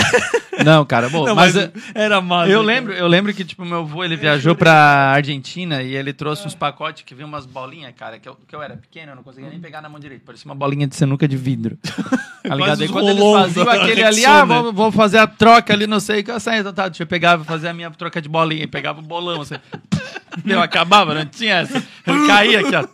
Não, cara, bom, Não, mas, mas, eu- era massa. eu lembro, eu lembro que tipo meu avô ele viajou pra Argentina e ele trouxe uns pacotes que vinha umas bolinhas, cara, que eu, que eu era pequeno, eu não conseguia nem pegar na mão direita, parecia uma bolinha de sinuca de vidro. Tá ligado? Aí os quando eles faziam aquele ali, ah, vou, vou fazer a troca ali, não sei o que, eu saía, então tá, deixa eu pegar, fazer a minha troca de bolinha, e pegava o bolão, assim. Meu, acabava, não tinha essa. Ele caía aqui, ó.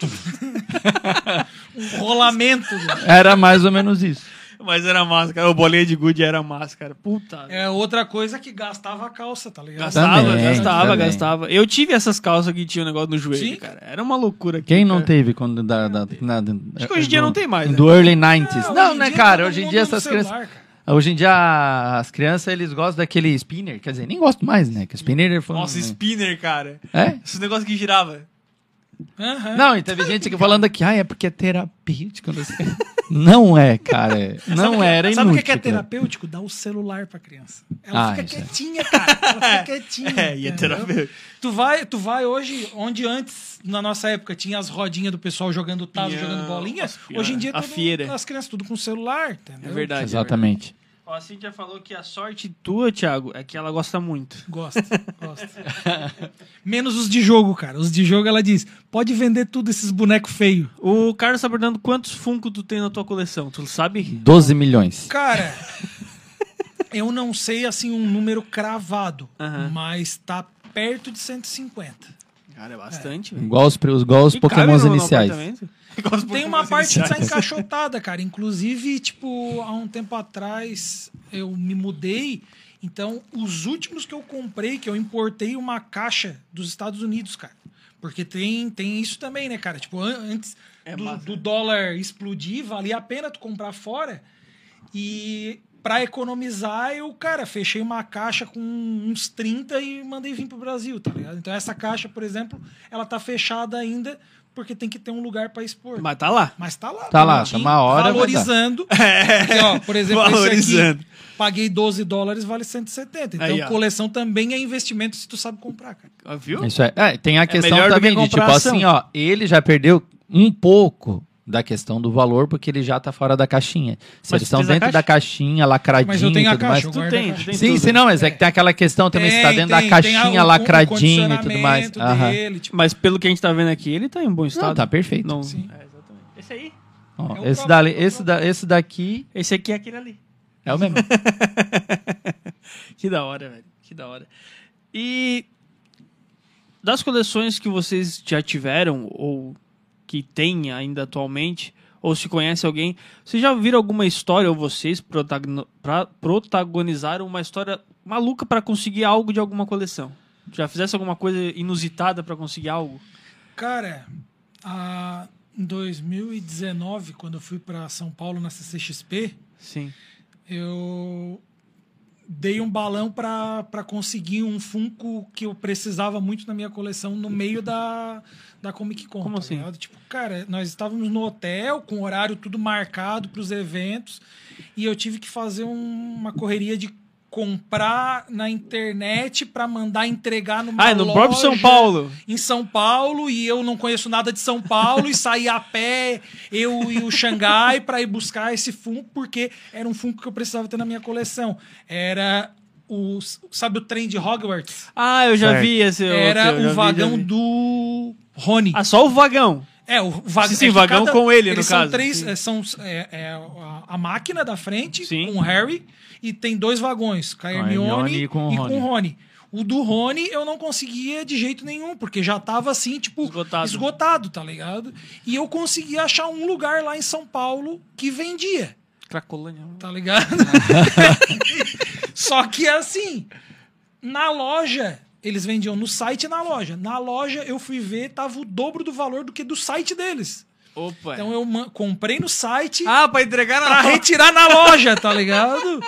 Um rolamento. Era mais ou menos isso. Mas era massa, cara. O bolinha de gude era massa, cara. Puta. É outra coisa que gastava a calça, tá ligado? Gastava, Também, gastava, também. gastava. Eu tive essas calças que tinha um negócio no joelho, Sim. cara. Era uma loucura. aqui, Quem não cara. teve quando da, da, na- Acho que hoje em dia do- não tem mais, né? Do early 90s. hoje não, né, cara? Hoje em mundo dia essas celular, crianças. cara. Hoje em dia as crianças eles gostam daquele spinner, quer dizer, nem gosto mais, né? Que o spinner foi. Nossa, spinner, cara. É? Esses negócios que girava. Aham. Não, e teve gente falando aqui, ah, é porque é terapêutico. Não, sei. não é, cara. Não é, era inútil. Sabe o que é cara. terapêutico? Dá o celular pra criança. Ela Ah, fica é. quietinha, cara. Ela fica quietinha. É, e é terapêutico. Tu vai, tu vai hoje, onde antes, na nossa época, tinha as rodinhas do pessoal jogando tazo, jogando bolinha. Hoje em dia, feira. as crianças tudo com celular, entendeu? É verdade. Exatamente. Ó, a Cintia falou que a sorte tua, Thiago, é que ela gosta muito. Gosta, gosta. Menos os de jogo, cara. Os de jogo, ela diz, pode vender tudo esses bonecos feios. O Carlos tá perguntando quantos Funko tu tem na tua coleção. Tu sabe? 12 milhões. Cara, eu não sei, assim, um número cravado, mas tá perto de 150. Cara, é bastante, velho. Igual os, igual os pokémons iniciais. apartamento? Igual os Tem uma parte que tá iniciais. encaixotada, cara. Inclusive, tipo, há um tempo atrás eu me mudei. Então, os últimos que eu comprei, que eu importei uma caixa dos Estados Unidos, cara. Porque tem, tem isso também, né, cara? Tipo, an- antes É do, do dólar explodir, valia a pena tu comprar fora. E pra economizar, eu, cara, fechei uma caixa com uns 30 e mandei vir pro Brasil, tá ligado? Então, essa caixa, por exemplo, ela tá fechada ainda porque tem que ter um lugar pra expor. Mas tá lá. Mas tá lá. Tá lá, tá uma hora, vai Valorizando. Porque, ó, por exemplo, Valorizando. esse aqui, paguei 12 dólares, vale 170. Então, Aí, ó. coleção também é investimento se tu sabe comprar, cara. Ó, Viu? Isso é. É, tem a questão melhor do também de tipo ação. assim, ó, ele já perdeu um pouco da questão do valor porque ele já tá fora da caixinha. Se Mas eles estão dentro caixa? da caixinha, lacradinho Mas eu tenho e a tudo caixa, mais. eu Tu tem, tu tem Sim, tudo. sim, não, mas é que tem aquela questão também, se tá Tem, dentro tem, da tem a- caixinha lacradinho e tudo mais. dele, tipo, Mas pelo que a gente tá vendo aqui, ele tá em bom estado. Não, tá perfeito. Não, Sim. É, exatamente. Esse aí. Ó, É esse, próprio, dali, é esse, da, esse daqui Esse aqui é aquele ali. é o mesmo. Que da hora, velho. Que da hora. E das coleções que vocês já tiveram ou que tem ainda atualmente, ou se conhece alguém, vocês já viram alguma história ou vocês protagonizaram uma história maluca pra conseguir algo de alguma coleção? Já fizesse alguma coisa inusitada pra conseguir algo? Cara, a- em 2019, quando eu fui pra São Paulo na CCXP, Sim. eu dei um balão pra conseguir um Funko que eu precisava muito na minha coleção no meio da, da Comic Con. Como tá assim? ligado? Tipo, cara, nós estávamos no hotel com o horário tudo marcado pros eventos e eu tive que fazer um- uma correria de comprar na internet pra mandar entregar numa Ah, no loja próprio São Paulo. Em São Paulo, e eu não conheço nada de São Paulo, e saí a pé, eu e o Xangai, pra ir buscar esse Funko, porque era um Funko que eu precisava ter na minha coleção. Era o. Sabe o trem de Hogwarts? Ah, eu já Certo. vi esse. Era outro, o vi, vagão já vi. do Rony. Ah, só o vagão. É, o vagão. Sim, sim, é vagão com ele, no são caso. Três, é, são é, é a, máquina da frente Sim. com o Harry e tem dois vagões, com a a Hermione, Hermione e e com com o o Rony. O do Rony eu não conseguia de jeito nenhum, porque já tava assim, tipo, Esgotado. esgotado, tá ligado? E eu consegui achar um lugar lá em São Paulo que vendia, Cracolândia. tá ligado? Só que assim, na loja, eles vendiam no site e na loja. Na loja eu fui ver, tava o dobro do valor do que do site deles. Opa. Então eu comprei no site Ah, pra entregar na pra retirar na loja, tá ligado?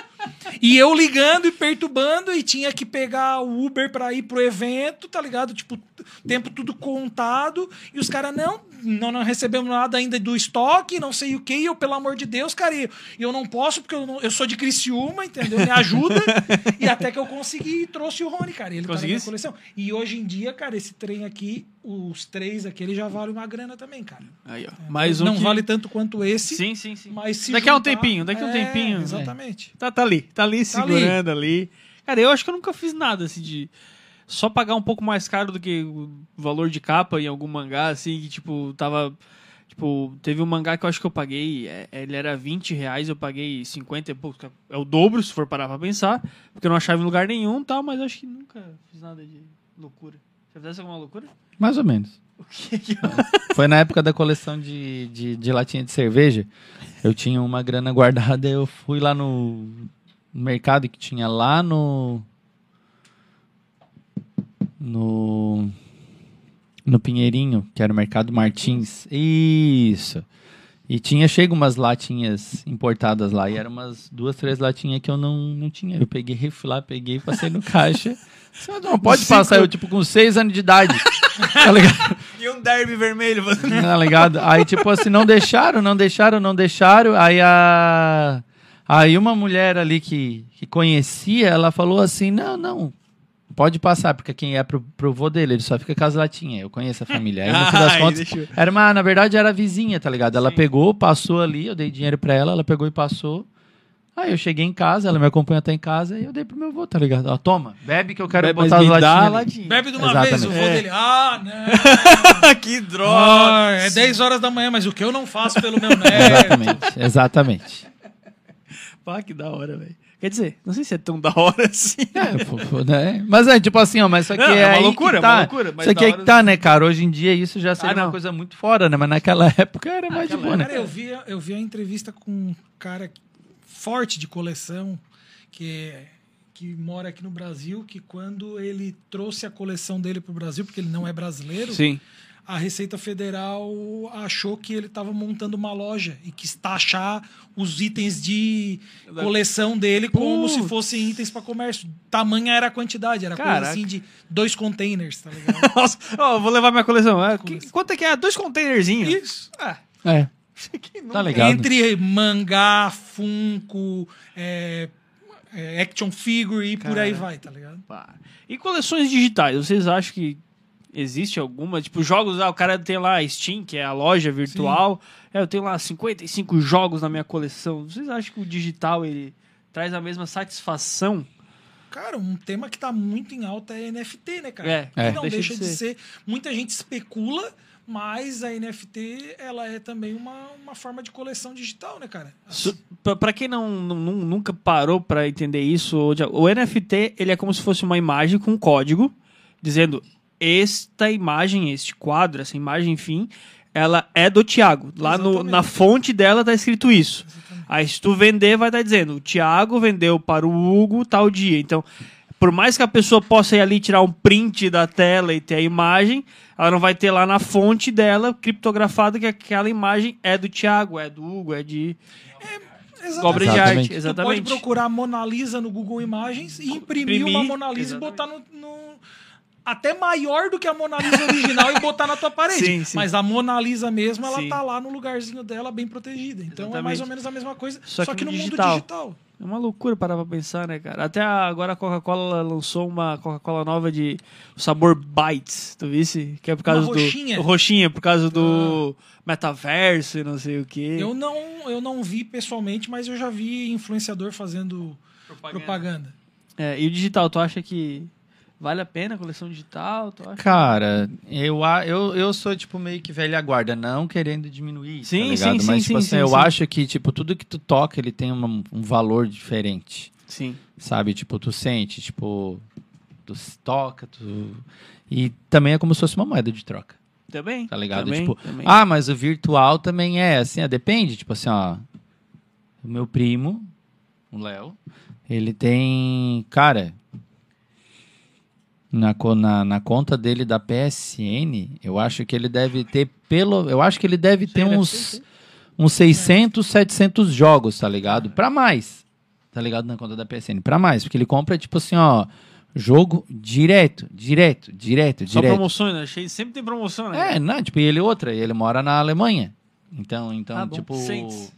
E eu ligando e perturbando e tinha que pegar o Uber pra ir pro evento, tá ligado? Tipo, tempo tudo contado. E os caras, não, não, não recebemos nada ainda do estoque, não sei o que. E eu, pelo amor de Deus, cara, e eu não posso porque eu, não- eu sou de Criciúma, entendeu? Me ajuda. e até que eu consegui e trouxe o Rony, cara. e Ele tá na coleção. E hoje em dia, cara, esse trem aqui, os três aqui, ele já vale uma grana também, cara. Aí, ó. Mais um não que- vale tanto quanto esse. Sim, sim, sim. Mas se daqui a um tempinho, daqui a um É, tempinho. Exatamente. Tá, tá ali, tá ali Tá segurando ali. Cara, eu acho que eu nunca fiz nada assim de só pagar um pouco mais caro do que o valor de capa em algum mangá, assim, que tipo, tava. Tipo, teve um mangá que eu acho que eu paguei, é, ele era 20 reais, eu paguei 50 e pouco. É o dobro, se for parar pra pensar, porque eu não achava em lugar nenhum e tal, mas eu acho que nunca fiz nada de loucura. Já fizesse alguma loucura? Mais ou menos. O que que Foi na época da coleção de, de, de latinha de cerveja. Eu tinha uma grana guardada, eu fui lá no mercado que tinha lá no. No. No Pinheirinho, que era o Mercado Martins. Isso. E tinha chego umas latinhas importadas lá. E eram umas duas, três latinhas que eu não, não tinha. Eu peguei, fui lá, peguei, passei no caixa. Você não pode passar, eu tipo com seis anos de idade. tá ligado? E um derby vermelho. Tá ligado? Aí, tipo assim, não deixaram, não deixaram, não deixaram. Aí a. Aí uma mulher ali que, que conhecia, ela falou assim: não, não. Pode passar, porque quem é pro, pro vô dele, ele só fica com as latinhas. Eu conheço a família. Aí, no fim das contas, eu- era uma, na verdade, era a vizinha, tá ligado? Ela Sim. pegou, passou ali, eu dei dinheiro pra ela, ela pegou e passou. Aí eu cheguei em casa, ela me acompanhou até em casa e eu dei pro meu vô, tá ligado? Ó, toma, bebe que eu quero Mas botar as latinhas. latinha. Bebe de uma Exatamente. vez, o vô É. dele. Ah, não. que droga! Ah, é 10 horas da manhã, mas o que eu não faço pelo meu neto? Exatamente, exatamente. Pá, que da hora, velho. Quer dizer, não sei se é tão da hora assim. É, pô, pô, né? Mas é tipo assim, ó, mas isso aqui Não, é, é uma aí loucura, que é tá. uma loucura, mas Isso aqui é que tá, né, cara? Hoje em dia isso já seria Ah, uma coisa muito fora, né? Mas naquela época era mais de Naquela boa, né? Cara, eu vi, eu vi a entrevista com um cara forte de coleção que, que mora aqui no Brasil, que quando ele trouxe a coleção dele para o Brasil, porque ele não é brasileiro, Sim. A Receita Federal achou que ele estava montando uma loja e quis taxar os itens de coleção dele como Putz. se fossem itens para comércio. Tamanha era a quantidade, era coisa Caraca. assim de dois containers, tá ligado? Nossa, ó, vou levar minha coleção. É, que- quanto é que é? Dois containerzinhos. Isso. Ah, É, que tá ligado. Entre mangá, Funko, é, é, action figure e por aí vai, tá ligado? pá. E coleções digitais, vocês acham que existe alguma? Tipo, jogos, ah, o cara tem lá a Steam, que é a loja virtual. É, eu tenho lá 55 jogos na minha coleção. Vocês acham que o digital ele traz a mesma satisfação? Cara, um tema que tá muito em alta é NFT, né, cara? É, é. não Deixa deixa, de de, ser. ser. Muita gente especula, mas a NFT ela é também uma, uma forma de coleção digital, né, cara? Pra- Pra quem não, não- nunca parou pra entender isso, o NFT ele é como se fosse uma imagem com um código dizendo esta imagem, este quadro, essa imagem, enfim, ela é do Thiago. Lá no- Exatamente. na fonte dela tá escrito isso. Aí se tu vender, vai estar dizendo o Thiago vendeu para o Hugo tal dia. Então, por mais que a pessoa possa ir ali tirar um print da tela e ter a imagem, ela não vai ter lá na fonte dela criptografado que aquela imagem é do Thiago, é do Hugo, é de Exatamente. obra de Exatamente. arte. Tu Exatamente. pode procurar Mona Lisa no Google Imagens e imprimir, Imprimir, uma Mona Lisa exatamente. e botar no, no- Até maior do que a Mona Lisa original e botar na tua parede. Sim, sim. Mas a Mona Lisa mesmo, ela Sim. tá lá no lugarzinho dela, bem protegida. Então é Exatamente. mais ou menos a mesma coisa, Só só, que que, no no digital. mundo digital. É uma loucura parar pra pensar, né, cara? Até agora a Coca-Cola lançou uma Coca-Cola nova de sabor Bites, tu visse? Que é por causa do. roxinha? Roxinha, por causa do metaverso e não sei o quê. Eu não, eu não vi pessoalmente, mas eu já vi influenciador fazendo propaganda. É, e o digital, tu acha que vale a pena a coleção digital? Cara, eu, eu, eu sou, tipo, meio que velha guarda, não querendo diminuir, Sim, tá ligado? sim, Mas, sim, tipo sim, assim, sim, eu sim. acho que, tipo, tudo que tu toca, ele tem uma- um valor diferente, Sim. sabe? Tipo, tu sente, tipo, tu toca, tu... E também é como se fosse uma moeda de troca, Também. tá ligado? Também, tipo, também. ah, mas o virtual também é assim, depende, tipo assim, ó, o meu primo, o Léo, ele tem, cara, na, na, na conta dele da PSN, eu acho que ele deve ter pelo, eu acho que ele deve ter uns uns 600, 700 jogos, tá ligado? Pra mais. Tá ligado na conta da PSN, pra mais, porque ele compra tipo assim, ó, jogo direto, direto, direto, Só direto. promoções, né? Achei- Sempre tem promoção, né? É, não, tipo, e ele outra, e ele mora na Alemanha. Então, então, Ah, tipo. Saints.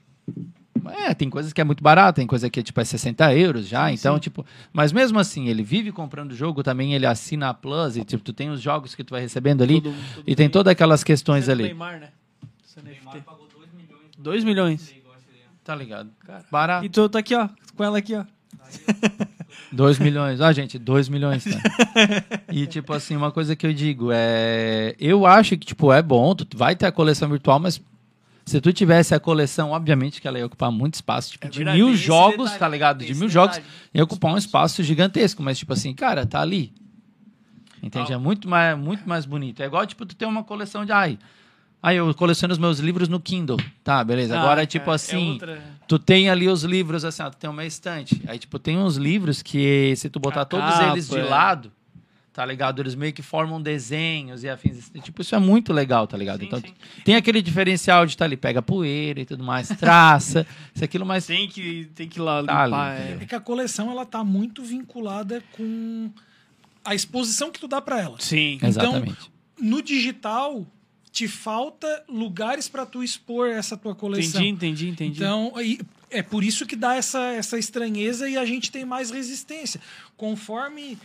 É, tem coisas que é muito barato, tem coisa que é tipo é 60 euros já, Sim, então, sim. tipo. Mas mesmo assim, ele vive comprando jogo também, ele assina a Plus, e tipo, tu tem os jogos que tu vai recebendo ali, Todo- todo e tem todas aquelas questões ali. Neymar, né? Esse NFT. 2 milhões. Tá ligado? Barato. E tu tá aqui, ó. Com ela aqui, ó. 2 milhões. Ó, gente, 2 milhões. Tá? e, tipo assim, uma coisa que eu digo é. Eu acho que, tipo, é bom, tu vai ter a coleção virtual, mas se tu tivesse a coleção, obviamente que ela ia ocupar muito espaço, tipo, É de verdade, mil jogos, detalhe, tá ligado? De mil jogos, ia ocupar um espaço gigantesco, mas, tipo assim, cara, tá ali. Entende? É muito mais, muito mais bonito. É igual, tipo, tu ter uma coleção de. Ai, aí eu coleciono os meus livros no Kindle. Tá, beleza. Agora, Ah, tipo é- é assim. outra- Tu tem ali os livros, assim, ó, tu tem uma estante. Aí, tipo, tem uns livros que, se tu botar A todos capa, eles de é. lado, tá ligado? Eles meio que formam desenhos e afins. Tipo, isso é muito legal, tá ligado? Sim, então, sim. tem aquele diferencial de tá ali, pega poeira e tudo mais, traça, isso aquilo, mas. Tem que, tem que ir lá Tá limpar. ali, é. É que a coleção ela tá muito vinculada com a exposição que tu dá para ela. Sim. Exatamente. No digital te falta lugares para tu expor essa tua coleção. Entendi, entendi, entendi. Então, aí, é por isso que dá essa, essa estranheza e a gente tem mais resistência. Conforme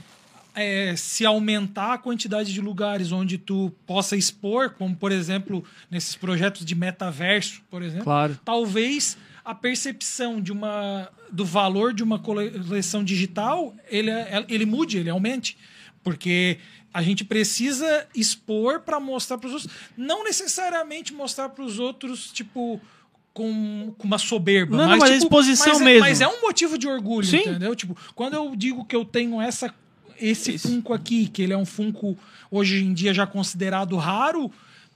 é, se aumentar a quantidade de lugares onde tu possa expor, como por exemplo nesses projetos de metaverso, por exemplo, Claro. talvez a percepção de uma do valor de uma coleção digital ele, é- ele mude, ele aumente, porque a gente precisa expor para mostrar para os outros, não necessariamente mostrar para os outros tipo com, com uma soberba, Não, não, mas a tipo, exposição mas é- mesmo. mas é um motivo de orgulho, Sim. entendeu? Tipo, quando eu digo que eu tenho essa esse Isso. Funko aqui, que ele é um Funko hoje em dia já considerado raro,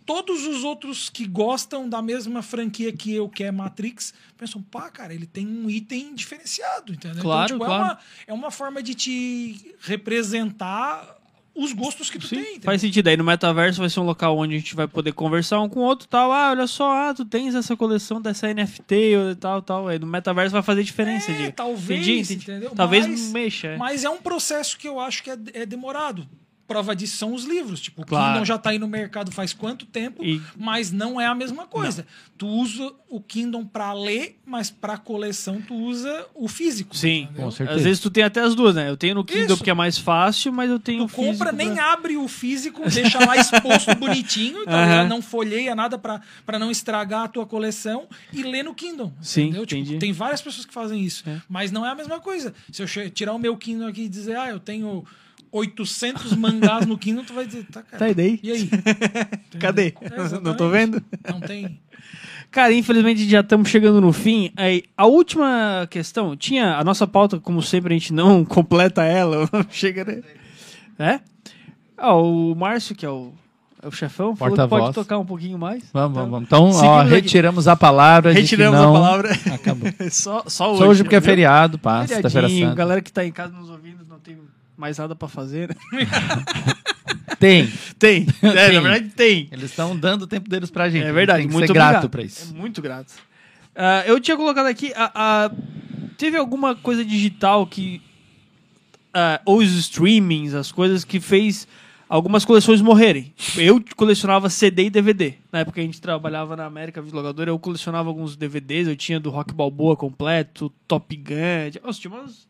todos os outros que gostam da mesma franquia que eu, que é Matrix, pensam, pá, cara, ele tem um item diferenciado, entendeu? Claro, então, tipo, claro. É, uma, é uma forma de te representar os gostos que tu Sim, tem. entendeu? faz sentido. Aí no metaverso vai ser um local onde a gente vai poder conversar um com o outro tal. Ah, olha só, ah, tu tens essa coleção dessa NFT ou tal, tal. Aí no metaverso vai fazer diferença. É, de... talvez, Entendi, entendi. entendeu? Talvez Mas- mexa. é. Mas é um processo que eu acho que é, é demorado. Prova disso são os livros. Tipo, o Claro. Kindle já está aí no mercado faz quanto tempo, E- mas não é a mesma coisa. Tu usa o Kindle para ler, mas para coleção tu usa o físico. Sim. entendeu? Com certeza. Às vezes tu tem até as duas, né? Eu tenho no Kindle Isso. porque é mais fácil, mas eu tenho Tu o físico. compra, nem pra- abre o físico, deixa lá exposto bonitinho, ligado? não folheia nada pra pra não estragar a tua coleção e lê no Kindle. Sim, entendeu? Tipo, entendi. tem várias pessoas que fazem isso, É. mas não é a mesma coisa. Se eu tirar o meu Kindle aqui e dizer, ah, eu tenho 800 mangás no Kindle, tu vai dizer, tá, cara. Tá, e daí? E aí? Cadê? É, Não tô vendo? Não tem. Cara, infelizmente já estamos chegando no fim. Aí, a última questão, tinha a nossa pauta, como sempre, a gente não completa ela, chega, né? É? Ó, o Márcio, que é o, é o chefão, falou que Porta-voz. pode tocar um pouquinho mais. Vamos, vamos, vamos. Então, ó, retiramos a palavra. de que Retiramos não- a palavra. Acabou. só, só hoje. Só hoje porque é feriado, Feriadinho, santa. galera que tá em casa nos ouvindo não tem mais nada pra fazer. né? Tem. Tem, é, na Tem. verdade tem. Eles estão dando o tempo deles pra gente. É verdade, Tem que muito ser grato pra isso. É muito grato. Ah, eu tinha colocado aqui, a, a- teve alguma coisa digital que, ou os streamings, as coisas que fez algumas coleções morrerem. Tipo, Eu colecionava CD e DVD. Na época que a gente trabalhava na América Videolocadora, eu colecionava alguns DVDs. Eu tinha do Rock Balboa completo, Top Gun. Nossa, tinha umas,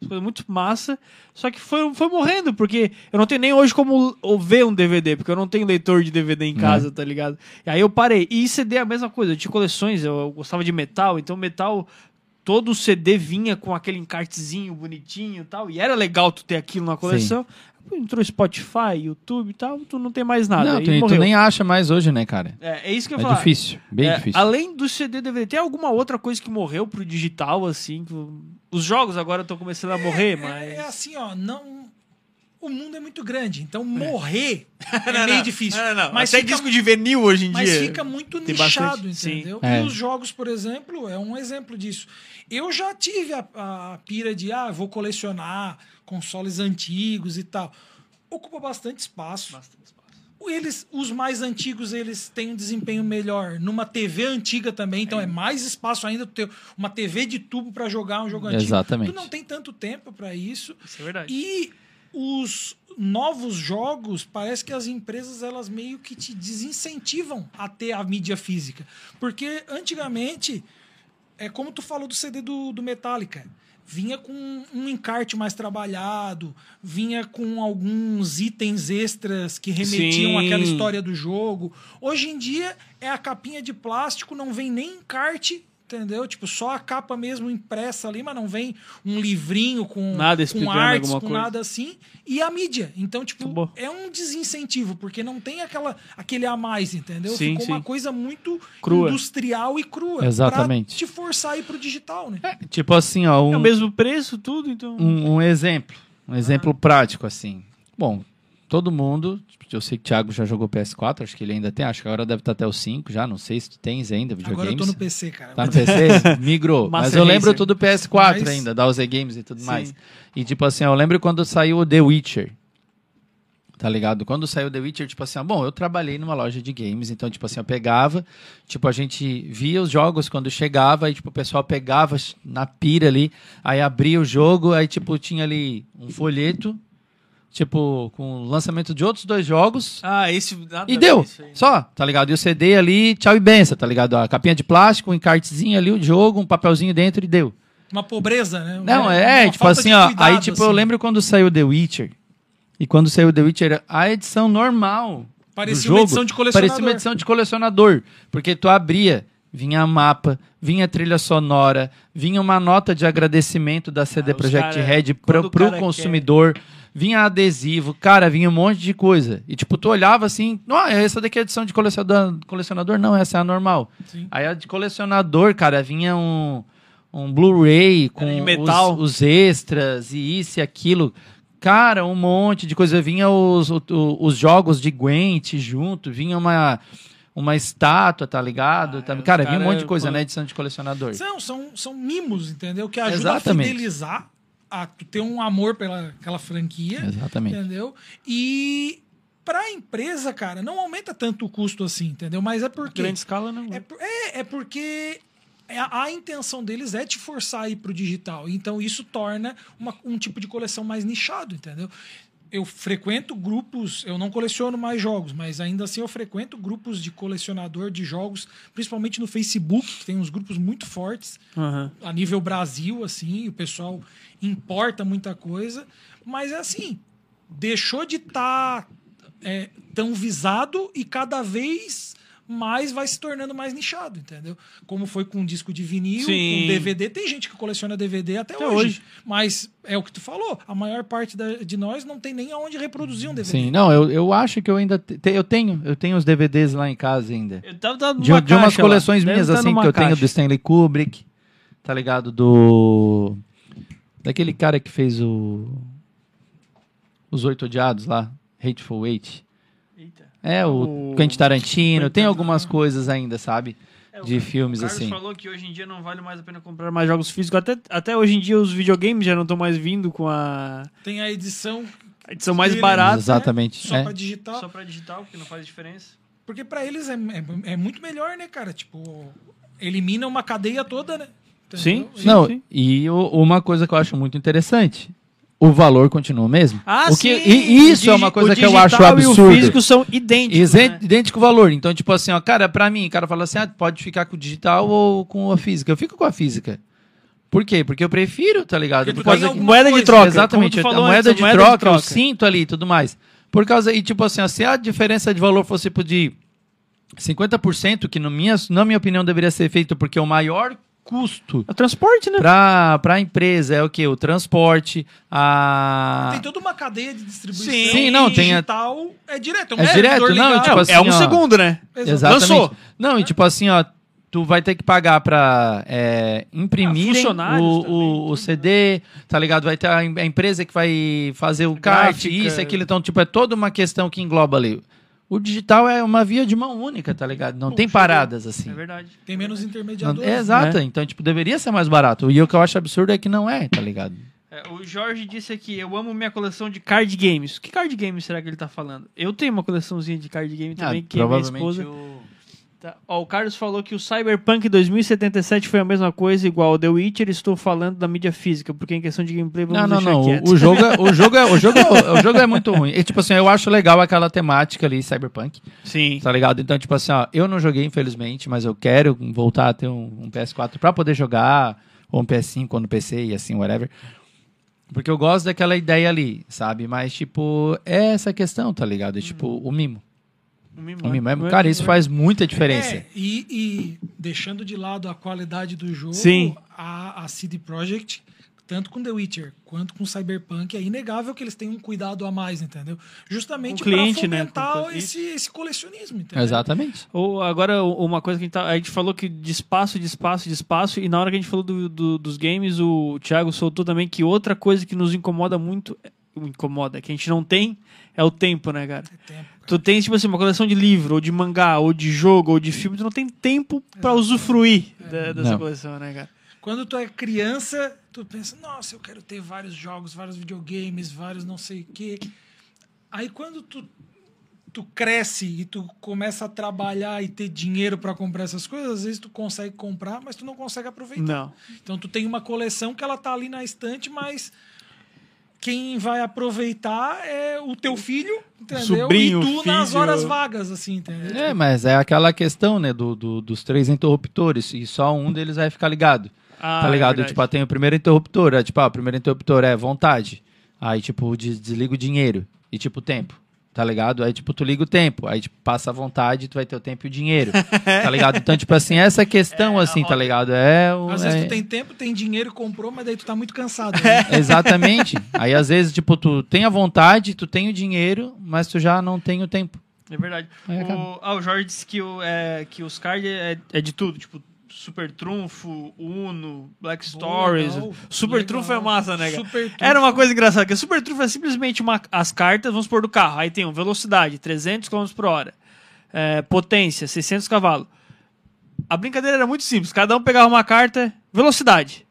umas coisas muito massa. Só que foi, foi morrendo, porque eu não tenho nem hoje como ver um DVD, porque eu não tenho leitor de DVD em casa, tá ligado? E aí eu parei. E CD é a mesma coisa. Eu tinha coleções, eu, eu gostava de metal, então metal. Todo o CD vinha com aquele encartezinho bonitinho e tal. E era legal tu ter aquilo na coleção. Entrou Spotify, YouTube e tal, tu não tem mais nada. Não, tu, tu nem acha mais hoje, né, cara? É, é isso que eu É falar. difícil, bem É, difícil. Além do CD DVD, tem alguma outra coisa que morreu pro digital, assim? que Os jogos agora estão começando a morrer, mas. É, é assim, ó, não. O mundo é muito grande, então morrer é meio difícil. Não, não, não. Mas Até fica, disco de vinil hoje em mas dia. fica muito tem nichado, bastante, sim. entendeu? É. E os jogos, por exemplo, é um exemplo disso. Eu já tive a, a pira de, ah, vou colecionar consoles antigos e tal. Ocupa bastante espaço. Bastante espaço. Eles, os mais antigos, eles têm um desempenho melhor numa TV antiga também, então é, mais espaço ainda tu ter uma TV de tubo para jogar um jogo antigo. Exatamente. Tu não tem tanto tempo para isso. Isso é verdade. E os novos jogos, parece que as empresas elas meio que te desincentivam a ter a mídia física. Porque antigamente, é como tu falou do CD do, do Metallica. Vinha com um encarte mais trabalhado, vinha com alguns itens extras que remetiam Sim. àquela história do jogo. Hoje em dia é a capinha de plástico, não vem nem encarte, entendeu? Tipo, só a capa mesmo impressa ali, mas não vem um livrinho com, Nada com explicando artes, alguma com coisa. nada assim. E a mídia. Então, tipo, Acabou. é um desincentivo, porque não tem aquela, aquele a mais, entendeu? Sim, Ficou uma sim. coisa muito Crua. industrial e crua. Exatamente. Pra te forçar a ir pro digital, né? Tipo assim, ó, um, É o mesmo preço, tudo, então. um, um exemplo. Um exemplo prático, assim. Bom, todo mundo. Eu sei que o Thiago já jogou PS4, acho que ele ainda tem, acho que agora deve estar até o 5 já, não sei se tu tens ainda videogames. Agora eu tô no PC, cara. Tá no PC? Migrou. Mas eu lembro tudo do PS4 Mas- ainda, da OZ Games e tudo Sim. mais. E tipo assim, eu lembro quando saiu o The Witcher. Tá ligado? Quando saiu The Witcher, tipo assim, bom, eu trabalhei numa loja de games, então, tipo assim, eu pegava, tipo, a gente via os jogos quando chegava, aí, tipo, o pessoal pegava na pira ali, aí abria o jogo, aí, tipo, tinha ali um folheto, tipo, com o lançamento de outros dois jogos, Ah, esse. e deu. aí. Só, tá ligado? E o CD ali, tchau e benção, tá ligado? A capinha de plástico, um encartezinho ali, o jogo, um papelzinho dentro e deu. Uma pobreza, né? Não, é, uma tipo assim, ó. cuidado, aí, tipo, eu assim. lembro quando saiu The Witcher. E quando saiu The Witcher, a edição normal. Parecia jogo, uma edição de colecionador. Parecia uma edição de colecionador. Porque tu abria, vinha mapa, vinha trilha sonora, vinha uma nota de agradecimento da CD Ah, Projekt Red pro, pro consumidor. Vinha adesivo, cara, vinha um monte de coisa. E tipo, tu olhava assim, não, essa daqui é a edição de colecionador, colecionador, não, essa é a normal. Sim. Aí a de colecionador, cara, vinha um, um Blu-ray com metal. Os, os extras e isso e aquilo. Cara, um monte de coisa. Vinha os, o- o- os jogos de Gwent junto, vinha uma, uma estátua, tá ligado? Ah, Tá- é, os cara, vinha um cara- monte de coisa, quando- né? Edição de colecionador. São, são, são mimos, entendeu? Que ajudam a fidelizar, a tu ter um amor pela aquela franquia. Exatamente. Entendeu? E para a empresa, cara, não aumenta tanto o custo assim, entendeu? Mas é porque. Grande escala, não. É, por- é, é porque a, a intenção deles é te forçar a ir pro digital. Então isso torna uma- um tipo de coleção mais nichado, entendeu? Eu frequento grupos, eu não coleciono mais jogos, mas ainda assim eu frequento grupos de colecionador de jogos, principalmente no Facebook, que tem uns grupos muito fortes Aham. a nível Brasil, assim, o pessoal importa muita coisa, mas é assim, deixou de estar tão visado e cada vez mais vai se tornando mais nichado, entendeu? Como foi com disco de vinil, Sim. com DVD. Tem gente que coleciona DVD até, Até hoje, hoje. Mas é o que tu falou, a maior parte da- de nós não tem nem aonde reproduzir um DVD. Sim, não, eu, eu acho que eu ainda. te- eu tenho, eu tenho os DVDs lá em casa ainda. Eu tava dando De, de umas caixa lá. coleções Deve minhas, assim, que eu tenho do Stanley Kubrick, tá ligado? Do. Daquele cara que fez o. Os Oito Odiados lá, Hateful Eight. É, o O- Quentin Tarantino, tem algumas coisas ainda, sabe? É, o De filmes O Carlos assim. falou que hoje em dia não vale mais a pena comprar mais jogos físicos. Até, até hoje em dia os videogames já não estão mais vindo com a Tem a edição a edição mais barata. Exatamente. só é. para digital. Só pra digital, porque não faz diferença. Porque para eles é, é, é muito melhor, né, cara? Tipo, elimina uma cadeia toda, né? Sim, Entendeu? sim. Não, e o- uma coisa que eu acho muito interessante o valor continua o mesmo. Ah, o que, sim. E isso O é uma coisa que eu acho digital E o absurdo. físico são idênticos. Isen- né? Idêntico valor. Então, tipo assim, ó, cara, pra mim, o cara fala assim, ah, pode ficar com o digital ou com a física. Eu fico com a física. Por quê? Porque eu prefiro, tá ligado? Porque Por causa tem que- Moeda de troca. Exatamente, a moeda, antes, de, a troca, eu sinto ali e tudo mais. Por causa, e tipo assim, ó, se a diferença de valor fosse tipo, de 50%, que no minha, na minha opinião deveria ser feito porque o maior custo É o transporte, né? para a empresa é o que? O transporte, a... Tem toda uma cadeia de distribuição. Sim. Sim, não, tem a- digital é direto. um É direto, não, ligado. tipo assim, é um ó, segundo, né? Exatamente. Lançou. Não, e tipo assim, ó, tu vai ter que pagar pra é, imprimir Ah, o, o, o CD, tá ligado? Vai ter a, em- a empresa que vai fazer o kart, Gráfica. isso, aquilo. Então, tipo, é toda uma questão que engloba ali. O digital é uma via de mão única, tá ligado? Não tem paradas assim. É verdade. Tem menos Não- intermediadores. é, exato, né? então, tipo, deveria ser mais barato. E o que eu acho absurdo é que não é, tá ligado? É, o Jorge disse aqui, eu amo minha coleção de card games. Que card games será que ele tá falando? Eu tenho uma coleçãozinha de card game também, que é minha esposa. o... Tá. Ó, o Carlos falou que o Cyberpunk 2077 foi a mesma coisa, igual ao The Witcher. Estou falando da mídia física, porque em questão de gameplay vamos Não, não, deixar não. quieto. O, o jogo é, o jogo é, o jogo é, o jogo é muito ruim. E, tipo assim, eu acho legal aquela temática ali, Cyberpunk, Sim. tá ligado? Então, tipo assim, ó, eu não joguei, infelizmente, mas eu quero voltar a ter um, um PS4 pra poder jogar, ou um PS5 ou no PC e assim, whatever. Porque eu gosto daquela ideia ali, sabe? Mas, tipo, é essa questão, tá ligado? É, tipo, o mimo. É, né? cara, isso faz muita diferença. É, e, e deixando de lado a qualidade do jogo, Sim. a, a CD Projekt, tanto com The Witcher quanto com Cyberpunk, é inegável que eles têm um cuidado a mais, entendeu? Justamente Com o cliente, para né? fomentar Com- esse, esse colecionismo, entendeu? Exatamente. Ou agora, uma coisa que a gente, tá- a gente falou que de espaço, de espaço, de espaço, e na hora que a gente falou do- do- dos games, o Thiago soltou também que outra coisa que nos incomoda muito, é- incomoda, que a gente não tem, é o tempo, né, cara? É tempo, cara. Tu tens, tipo assim, uma coleção de livro, ou de mangá, ou de jogo, ou de filme, tu não tem tempo pra usufruir da- dessa Não. coleção, né, cara? Quando tu é criança, tu pensa, nossa, eu quero ter vários jogos, vários videogames, vários não sei o quê. Aí quando tu, tu cresce e tu começa a trabalhar e ter dinheiro para comprar essas coisas, às vezes tu consegue comprar, mas tu não consegue aproveitar. Não. Então tu tem uma coleção que ela tá ali na estante, mas quem vai aproveitar é o teu filho, entendeu? Sobrinho, e tu filho. nas horas vagas, assim, entendeu? É, mas é aquela questão, né, do, do- dos três interruptores, e só um deles vai ficar ligado. Ah, tá é ligado? verdade. tipo, ah, tem o primeiro interruptor, é, tipo, ah, o primeiro interruptor é vontade. Aí, tipo, des- desliga o dinheiro. E, tipo, tempo. Tá ligado? Aí, tipo, tu liga o tempo. Aí, tipo, passa a vontade, tu vai ter o tempo e o dinheiro. tá ligado? Então, tipo assim, essa questão, assim, tá ligado? É o. Às é- vezes tu tem tempo, tem dinheiro comprou, mas daí tu tá muito cansado. né? Exatamente. Aí, às vezes, tipo, tu tem a vontade, tu tem o dinheiro, mas tu já não tem o tempo. É verdade. O, ah, o Jorge disse que, o, é, que os cards é, é de tudo, tipo, Super Trunfo, Uno, Black Stories. legal, Super legal. Trunfo é massa, né, cara? Super Trunfo. Era uma coisa engraçada, que o Super Trunfo é simplesmente uma, as cartas, vamos pôr do carro. Aí tem um, velocidade, 300 km por hora. É, potência, 600 cavalos. A brincadeira era muito simples. Cada um pegava uma carta, velocidade.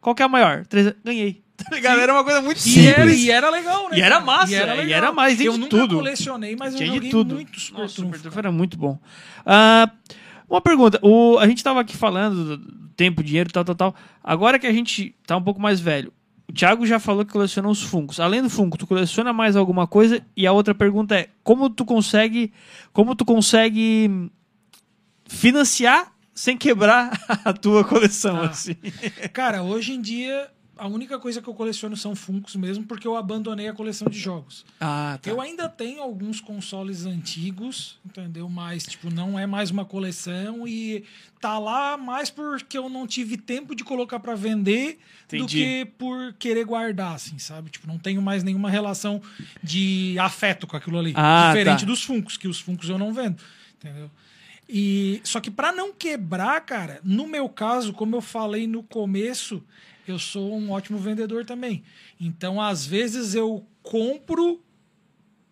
Qual que é a maior? 300 Ganhei. Tá ligado? Era uma coisa muito E era, simples. e era legal, né? E era massa, e era mais, tem Eu de nunca tudo. colecionei, mas eu Tinha joguei de tudo. muito Super Nossa, Trunfo. Super Trunfo era muito bom. Ah, uma pergunta. O, a gente tava aqui falando do tempo, dinheiro, tal, tal, tal. Agora que a gente tá um pouco mais velho, o Thiago já falou que coleciona os Funkos. Além do Funko, tu coleciona mais alguma coisa? E a outra pergunta é, como tu consegue, como tu consegue financiar sem quebrar a tua coleção, Ah. assim? Cara, hoje em dia, a única coisa que eu coleciono são Funkos mesmo, porque eu abandonei a coleção de jogos. Ah, Eu ainda tenho alguns consoles antigos, entendeu? Mas, tipo, não é mais uma coleção e tá lá mais porque eu não tive tempo de colocar pra vender do Entendi. que por querer guardar, assim, sabe? Tipo, não tenho mais nenhuma relação de afeto com aquilo ali. Ah, Diferente tá. dos Funkos, que os Funkos eu não vendo, entendeu? E só que pra não quebrar, cara, no meu caso, como eu falei no começo, eu sou um ótimo vendedor também. Então, às vezes eu compro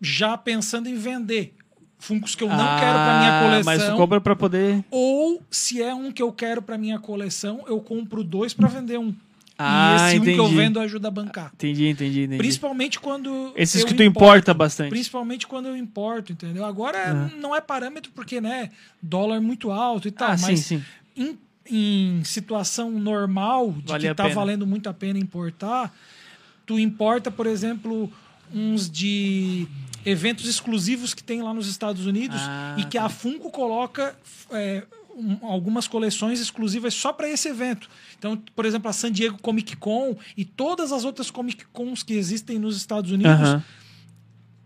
já pensando em vender Funkos que eu não quero pra minha Ah, coleção. Mas tu compra pra poder... Ou se é um que eu quero pra minha coleção, eu compro dois pra vender um. Ah, e esse um que eu entendi. vendo ajuda a bancar. Entendi, entendi, entendi. Principalmente quando. Esses eu que tu importo. importa bastante. Principalmente quando eu importo, entendeu? Agora não é parâmetro porque, né, dólar muito alto e tal, Ah, mas sim, sim. Em, em situação normal, de Vale que tá pena. valendo muito a pena importar, tu importa, por exemplo, uns de eventos exclusivos que tem lá nos Estados Unidos Ah, e que a Funko coloca é, um- algumas coleções exclusivas só para esse evento. Então, por exemplo, a San Diego Comic Con e todas as outras Comic Cons que existem nos Estados Unidos, Aham.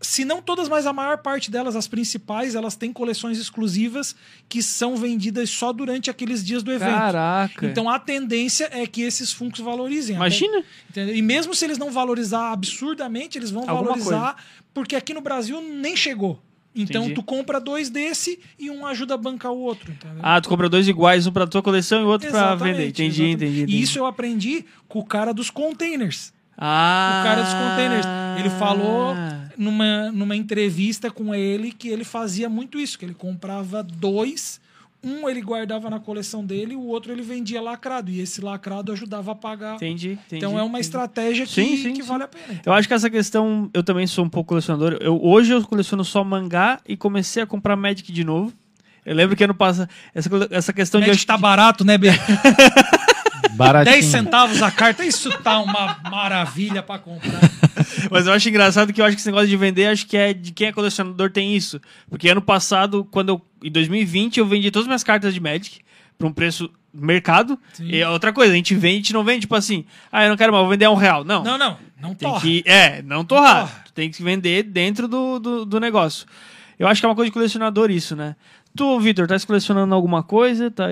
Se não todas, mas a maior parte delas, as principais, elas têm coleções exclusivas que são vendidas só durante aqueles dias do evento. Caraca. Então a tendência é que esses Funkos valorizem. Imagina. Até-? E mesmo se eles não valorizar absurdamente, eles vão Alguma valorizar, porque aqui no Brasil nem chegou. Então Entendi. tu compra dois desse e um ajuda a bancar o outro. Entendeu? Ah, tu compra dois iguais, um pra tua coleção e outro pra Exatamente, vender. Entendi, exatamente. entendi, entendi. E isso eu aprendi com o cara dos containers. Ah. O cara dos containers. Ele falou numa, numa entrevista com ele que ele fazia muito isso, que ele comprava dois, um ele guardava na coleção dele, o outro ele vendia lacrado. E esse lacrado ajudava a pagar. Entendi, entendi. então é uma entendi. estratégia que, Sim, sim, que sim. vale a pena. Eu acho que essa questão, eu também sou um pouco colecionador. Eu, hoje eu coleciono só mangá e comecei a comprar Magic de novo. Eu lembro que ano passado, essa, essa questão de. Magic tá barato, né, B? Baratinho. 10 centavos a carta, isso tá uma maravilha pra comprar. Mas eu acho engraçado que eu acho que esse negócio de vender, acho que é de quem é colecionador tem isso. Porque ano passado, quando eu, em 2020, eu vendi todas as minhas cartas de Magic por um preço mercado. Sim. E é outra coisa, a gente vende, a gente não vende, tipo assim, ah, eu não quero mais, vou vender a um real. Não. Não, não, não Tem torra. que, é, não torrar. torra. Tu tem que vender dentro do, do, do negócio. Eu acho que é uma coisa de colecionador isso, né? Tu, Vitor, tá colecionando alguma coisa? Tá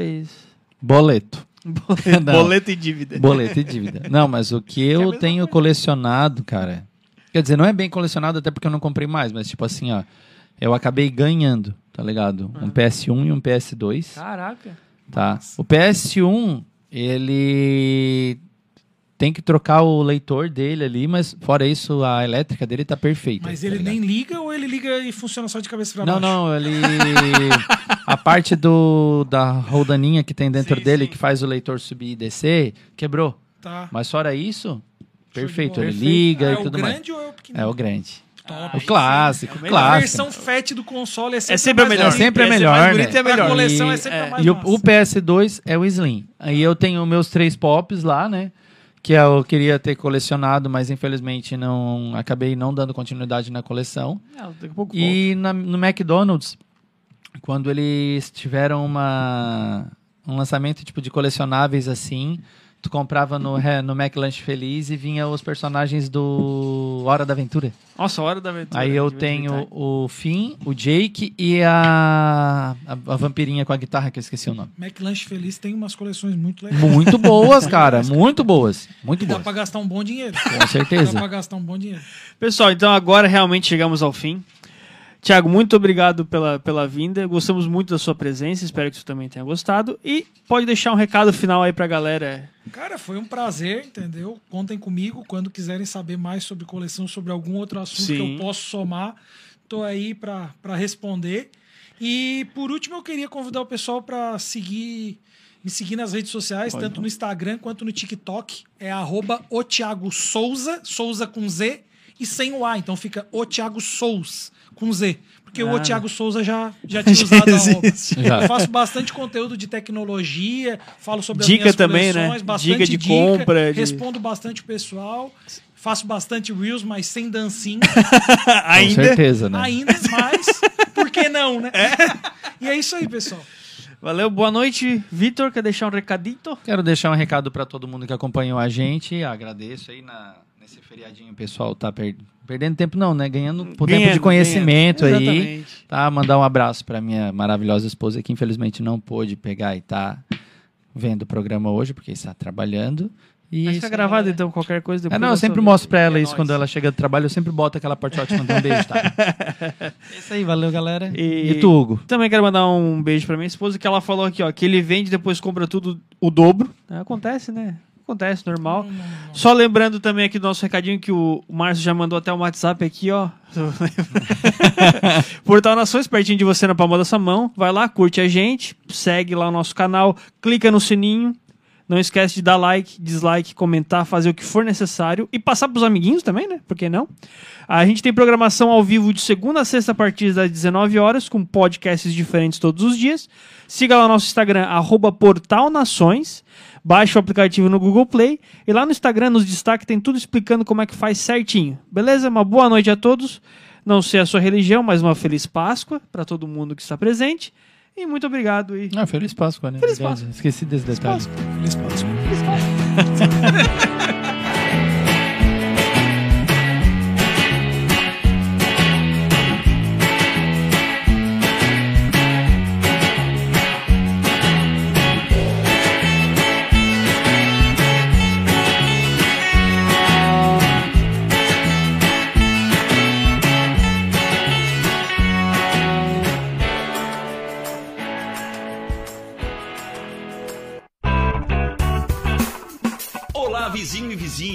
Boleto. Boleto, boleto e dívida. Boleto e dívida. Não, mas o que eu mesma tenho colecionado, cara. Quer dizer, não é bem colecionado até porque eu não comprei mais, mas tipo assim, ó. Eu acabei ganhando, tá ligado? Um PS1 e um PS2. Caraca. Tá. O PS1, ele tem que trocar o leitor dele ali, mas fora isso, a elétrica dele tá perfeita. Mas tá ele ligado? nem liga ou ele liga e funciona só de cabeça pra Não, baixo? não, ele. a parte do da roldaninha que tem dentro Sim, dele, sim. que faz o leitor subir e descer, quebrou. Tá. Mas fora isso, perfeito. Ele Perfeito. liga Ah, e é o tudo mais. grande ou é o pequenininho? É o grande. Top. O clássico, é o o melhor. A clássico. versão FAT do console é sempre, É sempre a melhor. sempre é Essa melhor, mais né? bonita e é melhor. A coleção é E- sempre é. a mais E o, massa. o PS2 é o Slim. Aí eu tenho meus três pops lá, né? Que eu queria ter colecionado, mas infelizmente não acabei não dando continuidade na coleção. É, volta. E na- no McDonald's, quando eles tiveram uma, um lançamento tipo de colecionáveis assim, tu comprava no, Re- no McLanche Feliz e vinha os personagens do Hora da Aventura. Nossa, hora da aventura. Aí eu tenho o Finn, o Jake e a, a, a vampirinha com a guitarra, que eu esqueci o nome. McLanche Feliz tem umas coleções muito legais. Muito boas, cara. Muito boas. Muito E dá boas. pra gastar um bom dinheiro. Com Dá certeza. pra gastar um bom dinheiro. Pessoal, então agora realmente chegamos ao fim. Tiago, muito obrigado pela, pela vinda. Gostamos muito da sua presença. Espero que você também tenha gostado. E pode deixar um recado final aí pra galera. Cara, foi um prazer, entendeu? Contem comigo quando quiserem saber mais sobre coleção, sobre algum outro assunto que Sim. eu posso somar. Tô aí pra responder. E por último, eu queria convidar o pessoal para seguir me seguir nas redes sociais, Pode. tanto no Instagram quanto no TikTok. É arroba o Thiago Souza, Souza com Z e sem o A. Então fica o Thiago Sous com Z. Porque o Ah. Thiago Souza já, já tinha usado a arroba. existe. Já. Eu faço bastante conteúdo de tecnologia, falo sobre Dica as minhas também, né? bastante Dica de compra, de- respondo bastante o pessoal, faço bastante reels, mas sem dancinha Com Ainda. certeza, né? ainda, mas por que não, né? E é isso aí, pessoal. Valeu, boa noite. Vitor, quer deixar um recadito? Quero deixar um recado para todo mundo que acompanhou a gente. Agradeço aí na, nesse feriadinho, o pessoal tá per- perdendo tempo não, né? Ganhando tempo Ganhando, de conhecimento ganhando. aí. Exatamente. Tá? Mandar um abraço para minha maravilhosa esposa que infelizmente não pôde pegar e tá vendo o programa hoje porque está trabalhando. E Mas isso fica gravado galera. então, qualquer coisa. É, depois não, dá eu sempre mostro pra ela É isso nóis. quando ela chega do trabalho, eu sempre boto aquela parte ótima. Então, um beijo, tá? É isso aí, valeu, galera. E- E, tu, Hugo? Também quero mandar um beijo pra minha esposa, que ela falou aqui, ó, que ele vende e depois compra tudo o dobro. É, Acontece, né? Acontece, normal. Só lembrando também aqui do nosso recadinho que o Márcio já mandou até um WhatsApp aqui, ó. Portal Nações, pertinho de você na palma da sua mão. Vai lá, curte a gente, segue lá o nosso canal, clica no sininho. Não esquece de dar like, dislike, comentar, fazer o que for necessário e passar pros amiguinhos também, né? Por que não? A gente tem programação ao vivo de segunda a sexta a partir das 19 horas, com podcasts diferentes todos os dias. Siga lá o nosso Instagram, arroba Portal Nações. Baixe o aplicativo no Google Play. E lá no Instagram, nos destaques, tem tudo explicando como é que faz certinho. Beleza? Uma boa noite a todos. Não sei a sua religião, mas uma feliz Páscoa para todo mundo que está presente. E muito obrigado. E... Ah, feliz Páscoa, né? Feliz Páscoa. Esqueci desse detalhe. Feliz Páscoa. Olá,